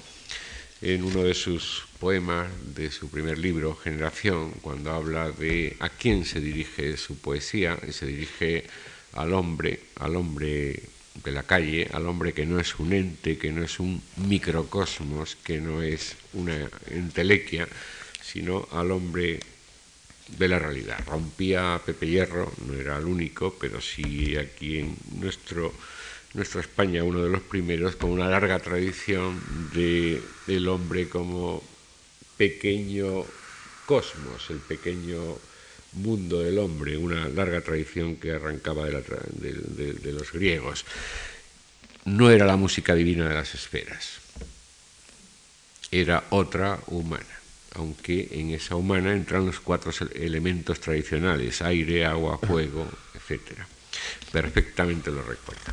en uno de sus poemas de su primer libro, Generación, cuando habla de a quién se dirige su poesía, y se dirige al hombre, al hombre de la calle, al hombre que no es un ente, que no es un microcosmos, que no es una entelequia, sino al hombre de la realidad. Rompía Pepe Hierro, no era el único, pero sí aquí en nuestro nuestra España uno de los primeros con una larga tradición de el hombre como pequeño cosmos, el pequeño mundo del hombre, una larga tradición que arrancaba de, los griegos. No era la música divina de las esferas, era otra humana, aunque en esa humana entran los cuatro elementos tradicionales, aire, agua, fuego, etc. Perfectamente lo recuerdo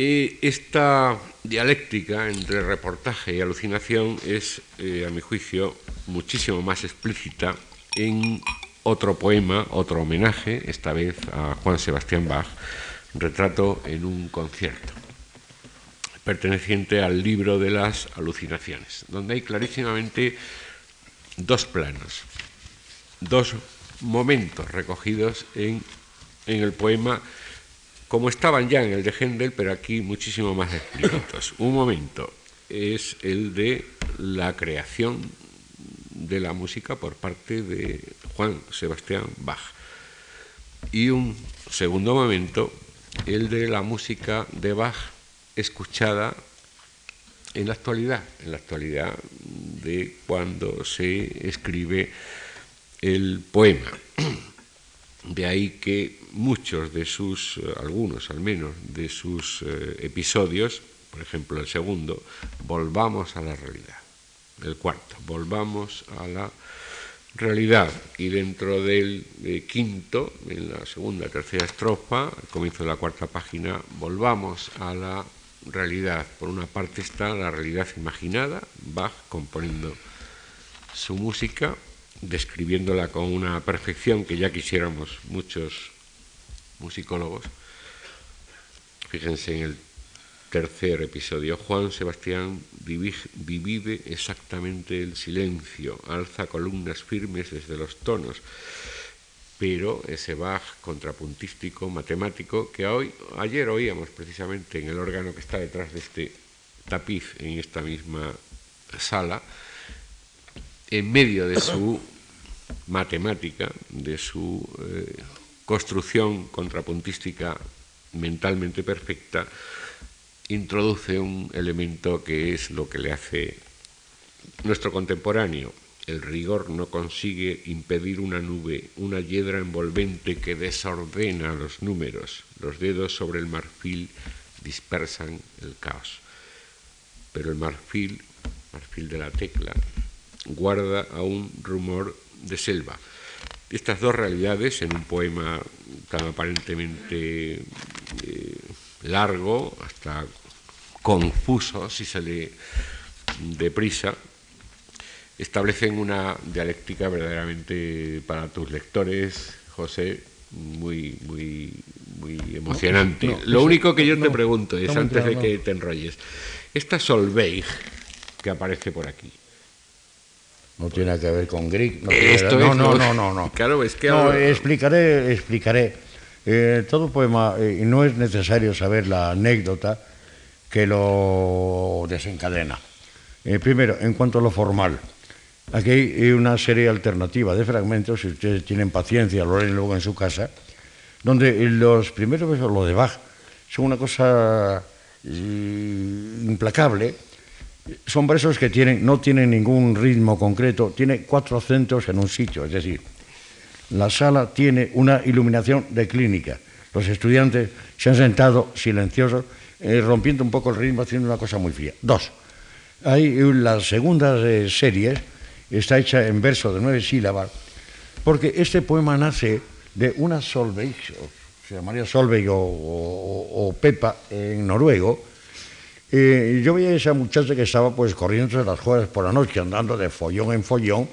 esta dialéctica entre reportaje y alucinación es, eh, a mi juicio, muchísimo más explícita en otro poema, otro homenaje, esta vez a Juan Sebastián Bach, Retrato en un concierto, perteneciente al libro de las alucinaciones, donde hay clarísimamente dos planos, dos momentos recogidos en, en el poema como estaban ya en el de Händel, pero aquí muchísimo más explícitos. Un momento es el de la creación de la música por parte de Juan Sebastián Bach. Y un segundo momento, el de la música de Bach escuchada en la actualidad, en la actualidad de cuando se escribe el poema. De ahí que muchos de sus, algunos al menos, de sus eh, episodios, por ejemplo el segundo, volvamos a la realidad. El cuarto, volvamos a la realidad. Y dentro del eh, quinto, en la segunda, tercera estrofa, al comienzo de la cuarta página, volvamos a la realidad. Por una parte está la realidad imaginada, Bach componiendo su música, describiéndola con una perfección que ya quisiéramos muchos musicólogos. Fíjense en el tercer episodio. Juan Sebastián divide exactamente el silencio, alza columnas firmes desde los tonos, pero ese Bach contrapuntístico, matemático, que hoy, ayer oíamos precisamente en el órgano que está detrás de este tapiz en esta misma sala, en medio de su matemática, de su eh, construcción contrapuntística mentalmente perfecta, introduce un elemento que es lo que le hace nuestro contemporáneo. El rigor no consigue impedir una nube, una hiedra envolvente que desordena los números. Los dedos sobre el marfil dispersan el caos. Pero el marfil, marfil de la tecla, guarda aún rumor de selva. Estas dos realidades en un poema tan aparentemente eh, largo, hasta confuso si se lee deprisa, establecen una dialéctica verdaderamente para tus lectores, José, muy, muy, muy emocionante. Lo único que yo te pregunto es, antes de que te enrolles, esta Solveig que aparece por aquí, no tiene que ver con Grieg. No, no, no, no, no, Claro, es que... No, explicaré, explicaré. Eh, todo poema, y no es necesario saber la anécdota que lo desencadena. Eh, primero, en cuanto a lo formal, aquí hay una serie alternativa de fragmentos, si ustedes tienen paciencia, lo leen luego en su casa, donde los primeros versos, lo de Bach, son una cosa implacable. Son versos que tienen, no tienen ningún ritmo concreto, tiene cuatro acentos en un sitio, es decir, la sala tiene una iluminación de clínica. Los estudiantes se han sentado silenciosos, eh, rompiendo un poco el ritmo, haciendo una cosa muy fría. Dos, hay la segunda serie, está hecha en verso de nueve sílabas, porque este poema nace de una Solveig, se llamaría Solveig o, Pepa en noruego. Eh, yo veía a esa muchacha que estaba pues corriendo entre las jueves por la noche, andando de follón en follón,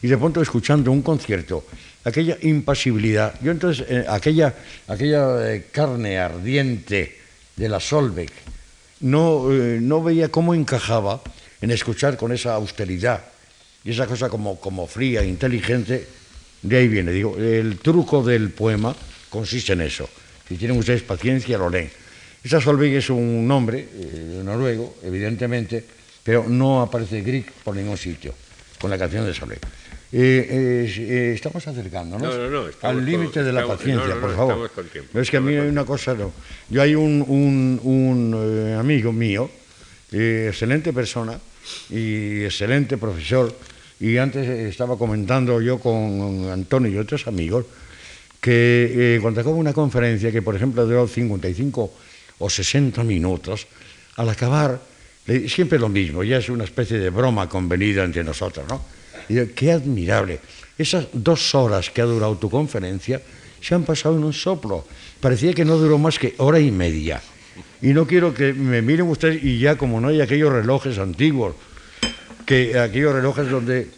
y de pronto escuchando un concierto, aquella impasibilidad. Yo entonces, eh, aquella, aquella eh, carne ardiente de la Solveig, no, no veía cómo encajaba en escuchar con esa austeridad y esa cosa como, como fría, inteligente, de ahí viene. Digo, el truco del poema consiste en eso. Si tienen ustedes paciencia, lo leen. Esa Solveig es un nombre eh, noruego, evidentemente, pero no aparece Grieg por ningún sitio con la canción de Solveig. Eh, eh, estamos acercándonos al límite de la paciencia, por favor. es que a mí hay una cosa, no. Yo hay un, un amigo mío, excelente persona y excelente profesor, y antes estaba comentando yo con Antonio y otros amigos que eh, cuando acaba una conferencia que, por ejemplo, duró 55 o 60 minutos, al acabar, siempre lo mismo, ya es una especie de broma convenida entre nosotros, ¿no? Y qué admirable. Esas dos horas que ha durado tu conferencia se han pasado en un soplo. Parecía que no duró más que hora y media. Y no quiero que me miren ustedes y ya como no hay aquellos relojes antiguos que aquellos relojes donde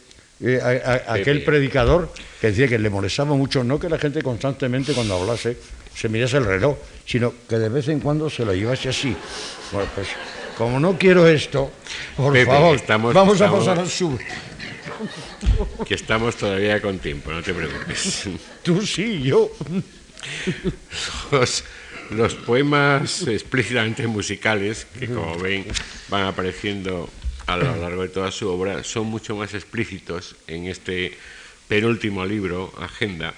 eh, aquel predicador que decía que le molestaba mucho, no que la gente constantemente cuando hablase se mirase el reloj, sino que de vez en cuando se lo llevase así. Bueno, pues como no quiero esto, por favor, vamos a pasar al sur. Que estamos todavía con tiempo, no te preocupes. Tú sí, yo. Los, los poemas explícitamente musicales, que como ven van apareciendo a lo largo de toda su obra son mucho más explícitos en este penúltimo libro, Agenda,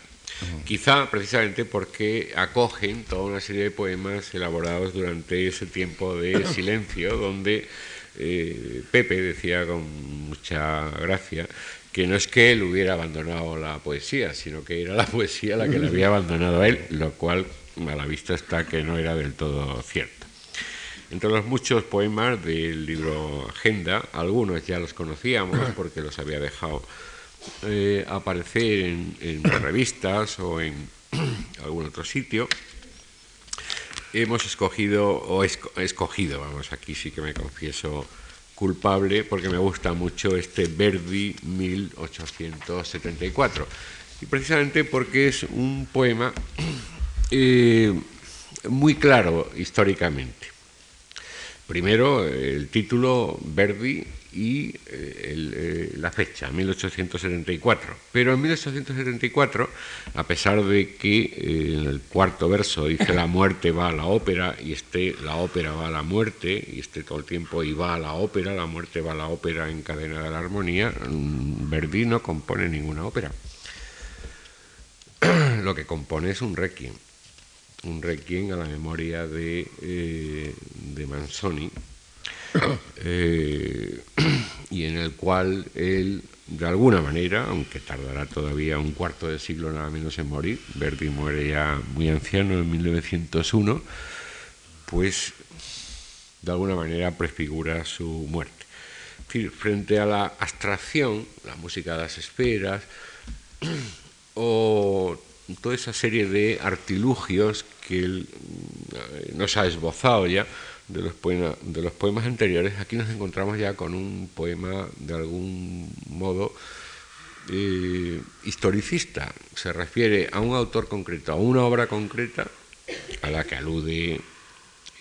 quizá precisamente porque acogen toda una serie de poemas elaborados durante ese tiempo de silencio, donde eh, Pepe decía con mucha gracia que no es que él hubiera abandonado la poesía, sino que era la poesía la que le había abandonado a él, lo cual a la vista está que no era del todo cierto. Entre los muchos poemas del libro Agenda, algunos ya los conocíamos porque los había dejado eh, aparecer en, revistas o en algún otro sitio. Hemos escogido, o escogido, vamos, aquí sí que me confieso culpable porque me gusta mucho este Verdi 1874. Y precisamente porque es un poema eh, muy claro históricamente. Primero, el título Verdi y eh, eh, la fecha, 1874. Pero en 1874, a pesar de que eh, en el cuarto verso dice la muerte va a la ópera y este la ópera va a la muerte y este todo el tiempo y va a la ópera, la muerte va a la ópera en cadena de la armonía, mm, Verdi no compone ninguna ópera. Lo que compone es un requiem un requiem a la memoria de, eh, de Manzoni, eh, y en el cual él, de alguna manera, aunque tardará todavía un cuarto de siglo nada menos en morir, Verdi muere ya muy anciano en 1901, pues de alguna manera prefigura su muerte. frente a la abstracción, la música de las esferas, o toda esa serie de artilugios que él mm, nos ha esbozado ya de los, poemas anteriores, aquí nos encontramos ya con un poema de algún modo eh, historicista. Se refiere a un autor concreto, a una obra concreta a la que alude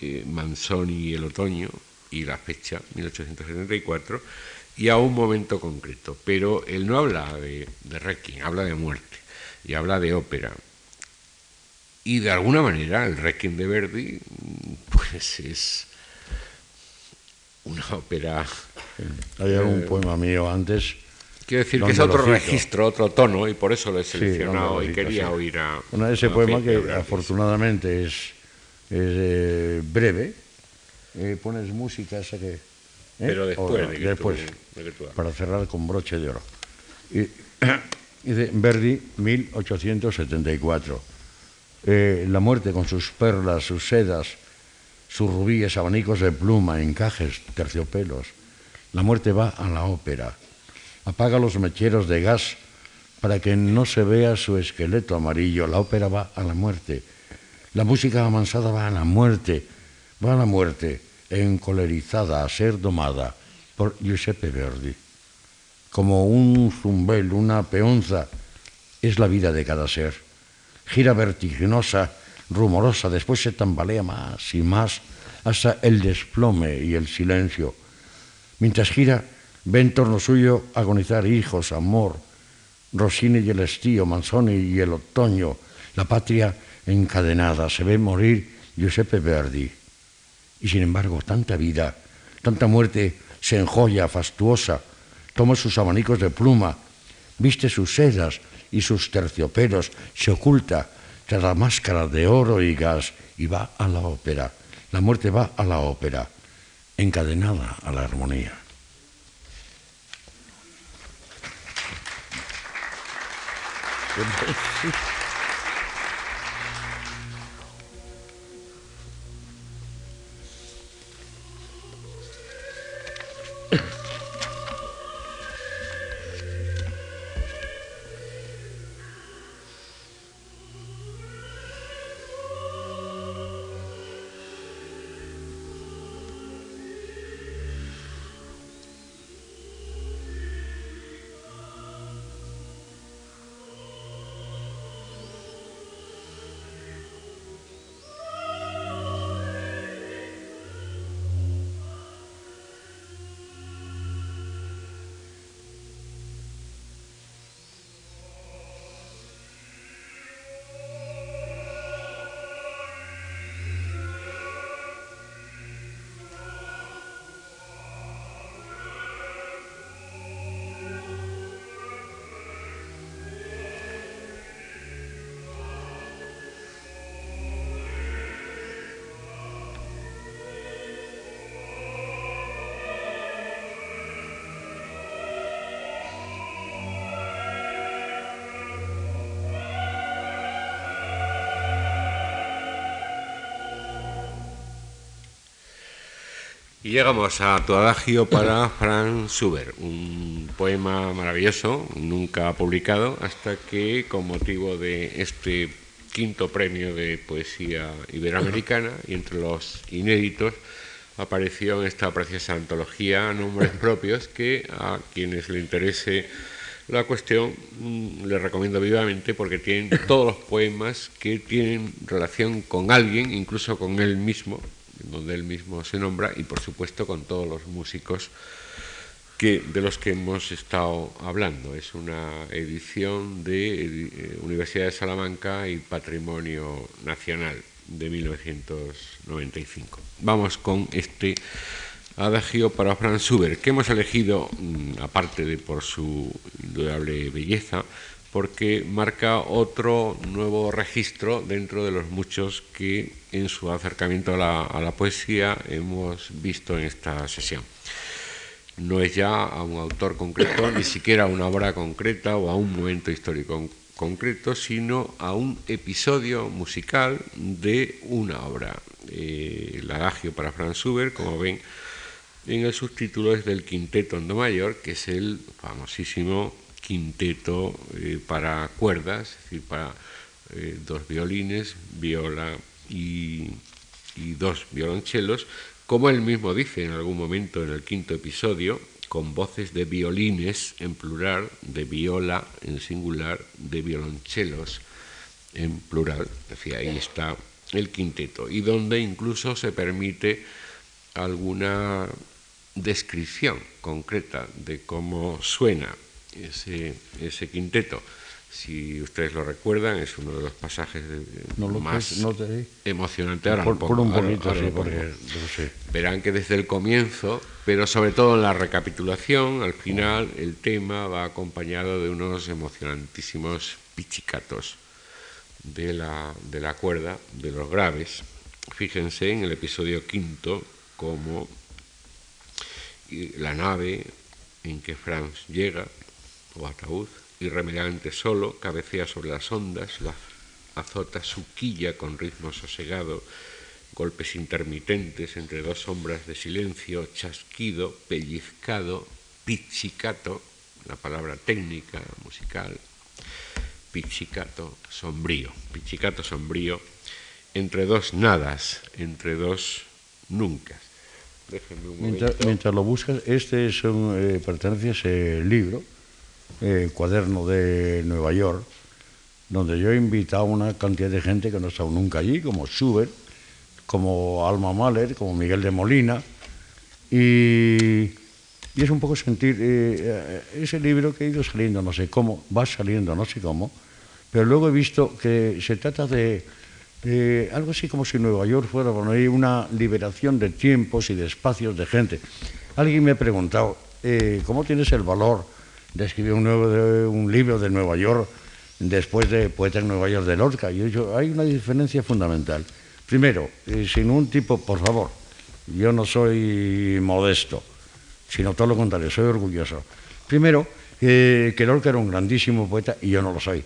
eh, Manzoni y el otoño y la fecha, 1874, y a un momento concreto. Pero él no habla de, de habla de muerte y habla de ópera. Y de alguna manera el Requiem de Verdi pues es una ópera. Hay algún eh, poema mío antes. Quiero decir que es otro registro, otro tono, y por eso lo he seleccionado y quería oír a. Bueno, ese poema que afortunadamente es, es eh, breve, eh, pones música esa que... Pero después, O- de que después, tú- de que tú hables. para cerrar con broche de oro. Y, dice Verdi, 1874. Eh, la muerte con sus perlas, sus sedas, sus rubíes, abanicos de pluma, encajes, terciopelos. La muerte va a la ópera. Apaga los mecheros de gas para que no se vea su esqueleto amarillo. La ópera va a la muerte. La música amansada va a la muerte. Va a la muerte, encolerizada a ser domada por Giuseppe Verdi. Como un zumbel, una peonza, es la vida de cada ser. Gira vertiginosa, rumorosa, después se tambalea más y más hasta el desplome y el silencio. Mientras gira, ve en torno suyo agonizar hijos, amor, Rossini y el estío, Manzoni y el otoño, la patria encadenada, se ve morir Giuseppe Verdi. Y sin embargo, tanta vida, tanta muerte se enjolla, fastuosa, toma sus abanicos de pluma, viste sus sedas y sus terciopelos, se oculta tras la máscara de oro y gas y va a la ópera. La muerte va a la ópera, encadenada a la armonía. Y llegamos a tu adagio para Franz Schubert, un poema maravilloso, nunca publicado, hasta que con motivo de este quinto premio de poesía iberoamericana y entre los inéditos apareció en esta preciosa antología Nombres Propios que a quienes le interese la cuestión mm, les recomiendo vivamente porque tienen todos los poemas que tienen relación con alguien, incluso con él mismo, donde él mismo se nombra y por supuesto con todos los músicos que, de los que hemos estado hablando. Es una edición de eh, Universidad de Salamanca y Patrimonio Nacional de 1995. Vamos con este adagio para Franz Schubert, que hemos elegido, mm, aparte de por su indudable belleza, porque marca otro nuevo registro dentro de los muchos que en su acercamiento a la, poesía hemos visto en esta sesión no es ya a un autor concreto, ni siquiera a una obra concreta o a un momento histórico concreto, sino a un episodio musical de una obra. Eh, el adagio para Franz Schubert, como ven en el subtítulo, es del Quinteto en Do mayor, que es el famosísimo quinteto eh, para cuerdas, es decir, para eh, dos violines, viola y, y dos violonchelos, como él mismo dice en algún momento en el quinto episodio, con voces de violines en plural, de viola en singular, de violonchelos en plural. Decir, ahí está el quinteto, y donde incluso se permite alguna descripción concreta de cómo suena ese, ese quinteto. Si ustedes lo recuerdan, es uno de los pasajes de- No lo más puedes- no te- emocionante. Ahora Por, un ahora- bonito, ahora sí, lo pongo. porque no sé. Verán que desde el comienzo, pero sobre todo en la recapitulación, al final el tema va acompañado de unos emocionantísimos pichicatos de la, de la cuerda, de los graves. Fíjense en el episodio quinto, como la nave en que Franz llega, o ataúd, irremediablemente solo, cabecea sobre las ondas, la azota su quilla con ritmo sosegado, golpes intermitentes entre dos sombras de silencio, chasquido, pellizcado, pizzicato, la palabra técnica, musical, pizzicato, sombrío, pizzicato sombrío, entre dos nadas, entre dos nunca. Mientras, lo buscas, este es un, eh, pertenece a ese libro, eh, Cuaderno de Nueva York, donde yo he invitado a una cantidad de gente que no ha estado nunca allí, como Schubert, como Alma Mahler, como Miguel de Molina, y, es un poco sentir eh, ese libro que ha ido saliendo, no sé cómo, va saliendo, no sé cómo, pero luego he visto que se trata de algo así como si Nueva York fuera una liberación de tiempos y de espacios de gente. Alguien me ha preguntado, eh, ¿cómo tienes el valor de un, nuevo, libro de Nueva York después de Poeta en Nueva York de Lorca? Y yo, hay una diferencia fundamental. Primero, eh, sin un tipo, por favor, yo no soy modesto, sino todo lo contrario, soy orgulloso. Primero, que Lorca era un grandísimo poeta y yo no lo soy.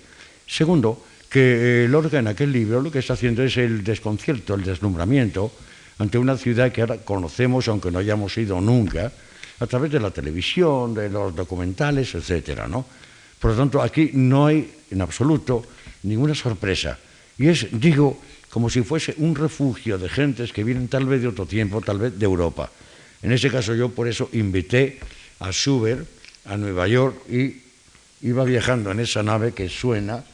Segundo, que eh, Lorca en aquel libro lo que está haciendo es el desconcierto, el deslumbramiento ante una ciudad que ahora conocemos, aunque no hayamos ido nunca, a través de la televisión, de los documentales, etcétera, ¿no? Por lo tanto, aquí no hay en absoluto ninguna sorpresa. Y es, digo, como si fuese un refugio de gentes que vienen tal vez de otro tiempo, tal vez de Europa. En ese caso yo por eso invité a Schubert a Nueva York y iba viajando en esa nave que suena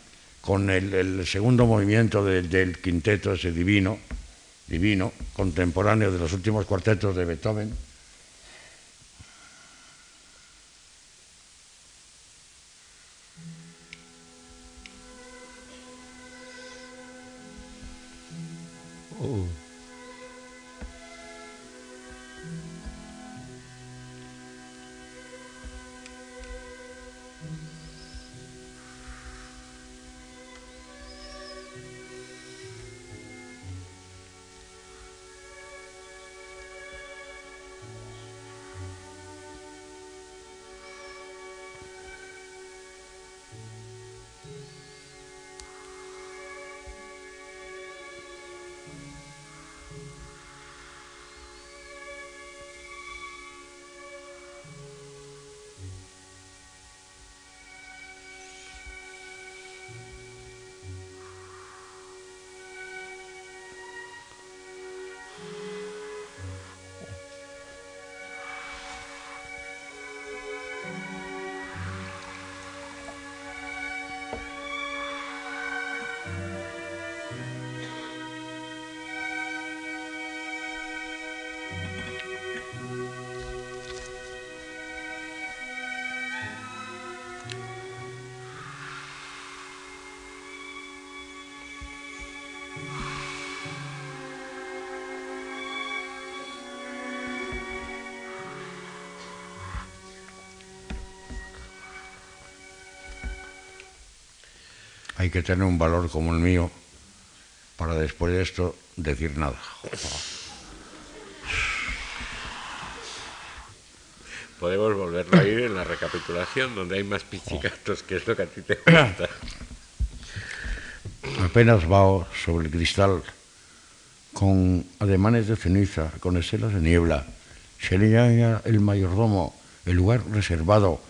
con el, segundo movimiento del quinteto ese divino, divino, contemporáneo de los últimos cuartetos de Beethoven. Hay que tener un valor como el mío para después de esto decir nada. Podemos volverlo a ir en la recapitulación donde hay más pichicatos, que es lo que a ti te gusta. Apenas va sobre el cristal con ademanes de ceniza, con estelas de niebla. Se le llama el mayordomo, el lugar reservado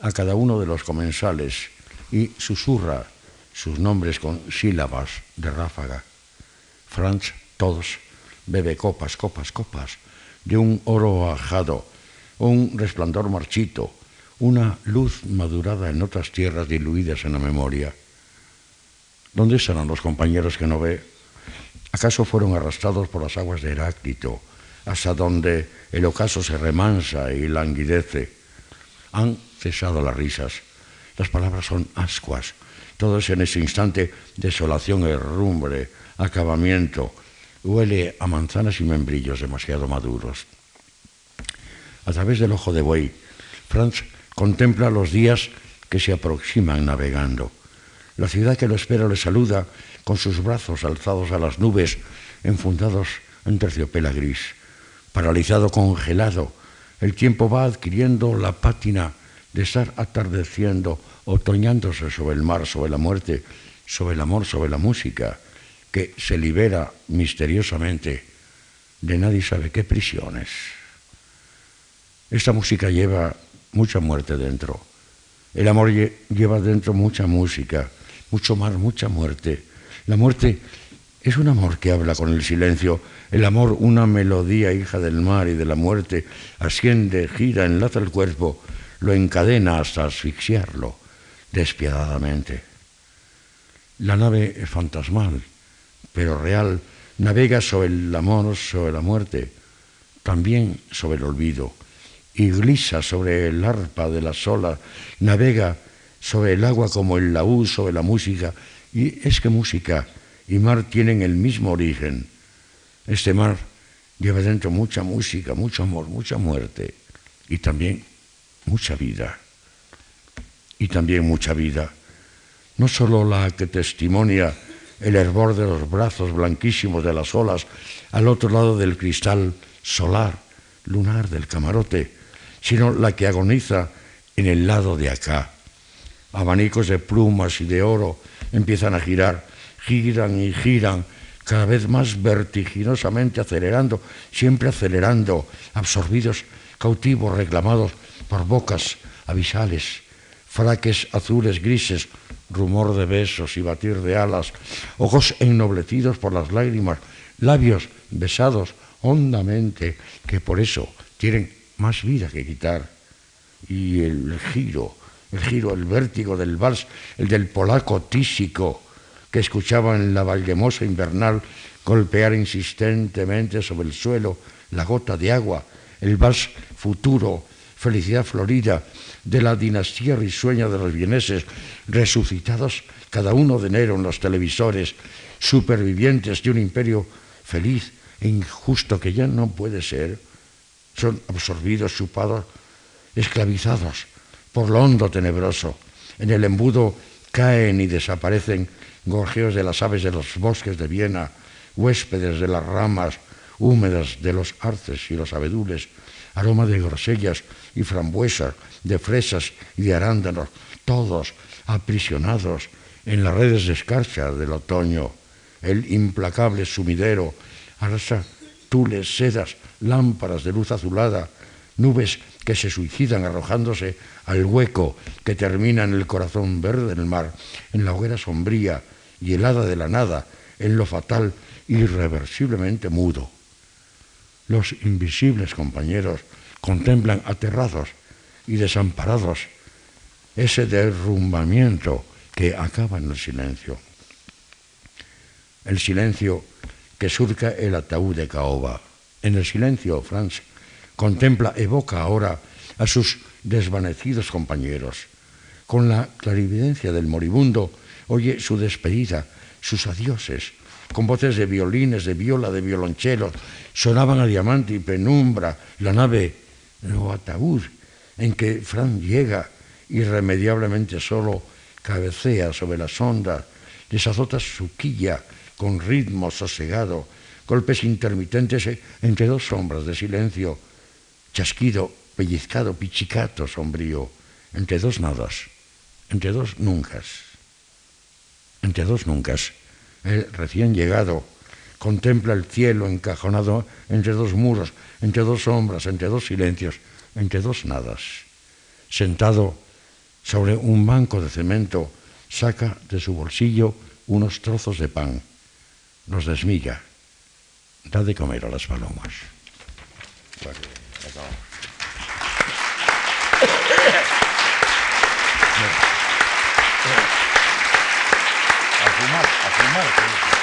a cada uno de los comensales y susurra sus nombres con sílabas de ráfaga. Franz, todos, bebe copas, copas, copas, de un oro ajado, un resplandor marchito, una luz madurada en otras tierras diluidas en la memoria. ¿Dónde estarán los compañeros que no ve? ¿Acaso fueron arrastrados por las aguas de Heráclito, hasta donde el ocaso se remansa y languidece? Han cesado las risas. Las palabras son ascuas, todos en ese instante desolación, herrumbre, acabamiento. Huele a manzanas y membrillos demasiado maduros. A través del ojo de buey, Franz contempla los días que se aproximan navegando. La ciudad que lo espera le saluda con sus brazos alzados a las nubes, enfundados en terciopela gris. paralizado, congelado. El tiempo va adquiriendo la pátina de estar atardeciendo, otoñándose sobre el mar, sobre la muerte, sobre el amor, sobre la música, que se libera misteriosamente de nadie sabe qué prisiones. Esta música lleva mucha muerte dentro. El amor lleva dentro mucha música, mucho mar, mucha muerte. La muerte es un amor que habla con el silencio. El amor, una melodía hija del mar y de la muerte, asciende, gira, enlaza el cuerpo, lo encadena hasta asfixiarlo despiadadamente. La nave fantasmal, pero real, navega sobre el amor, sobre la muerte, también sobre el olvido, y glisa sobre el arpa de la sola, navega sobre el agua como el laúd sobre la música, y es que música y mar tienen el mismo origen. Este mar lleva dentro mucha música, mucho amor, mucha muerte, y también mucha vida, y también mucha vida, no solo la que testimonia el hervor de los brazos blanquísimos de las olas al otro lado del cristal solar, lunar del camarote, sino la que agoniza en el lado de acá. Abanicos de plumas y de oro empiezan a girar, giran y giran, cada vez más vertiginosamente acelerando, siempre acelerando, absorbidos, cautivos, reclamados por bocas abisales, fraques azules, grises, rumor de besos y batir de alas, ojos ennoblecidos por las lágrimas, labios besados hondamente, que por eso tienen más vida que quitar. Y el giro, el giro, el vértigo del vals, el del polaco tísico, que escuchaba en la vallemosa invernal golpear insistentemente sobre el suelo la gota de agua, el vals futuro, felicidad florida, de la dinastía risueña de los vieneses, resucitados cada uno de enero en los televisores, supervivientes de un imperio feliz e injusto que ya no puede ser, son absorbidos, chupados, esclavizados por lo hondo tenebroso. En el embudo caen y desaparecen gorjeos de las aves de los bosques de Viena, huéspedes de las ramas húmedas de los arces y los abedules, aroma de grosellas y frambuesas, de fresas y de arándanos, todos aprisionados en las redes de escarcha del otoño. El implacable sumidero arrasa tules, sedas, lámparas de luz azulada, nubes que se suicidan arrojándose al hueco que termina en el corazón verde del mar, en la hoguera sombría y helada de la nada, en lo fatal irreversiblemente mudo. Los invisibles compañeros contemplan aterrados y desamparados ese derrumbamiento que acaba en el silencio. El silencio que surca el ataúd de caoba. En el silencio, Franz contempla, evoca ahora a sus desvanecidos compañeros. Con la clarividencia del moribundo, oye su despedida, sus adioses, con voces de violines, de viola, de violonchelo, sonaban a diamante y penumbra la nave o ataúd en que Franz llega irremediablemente solo, cabecea sobre las ondas, desazota su quilla con ritmo sosegado, golpes intermitentes entre dos sombras de silencio, chasquido, pellizcado, pichicato, sombrío, entre dos nadas, entre dos nunca, entre dos nunca. El recién llegado contempla el cielo encajonado entre dos muros, entre dos sombras, entre dos silencios, entre dos nadas. Sentado sobre un banco de cemento, saca de su bolsillo unos trozos de pan, los desmilla, da de comer a las palomas. A fumar, a fumar.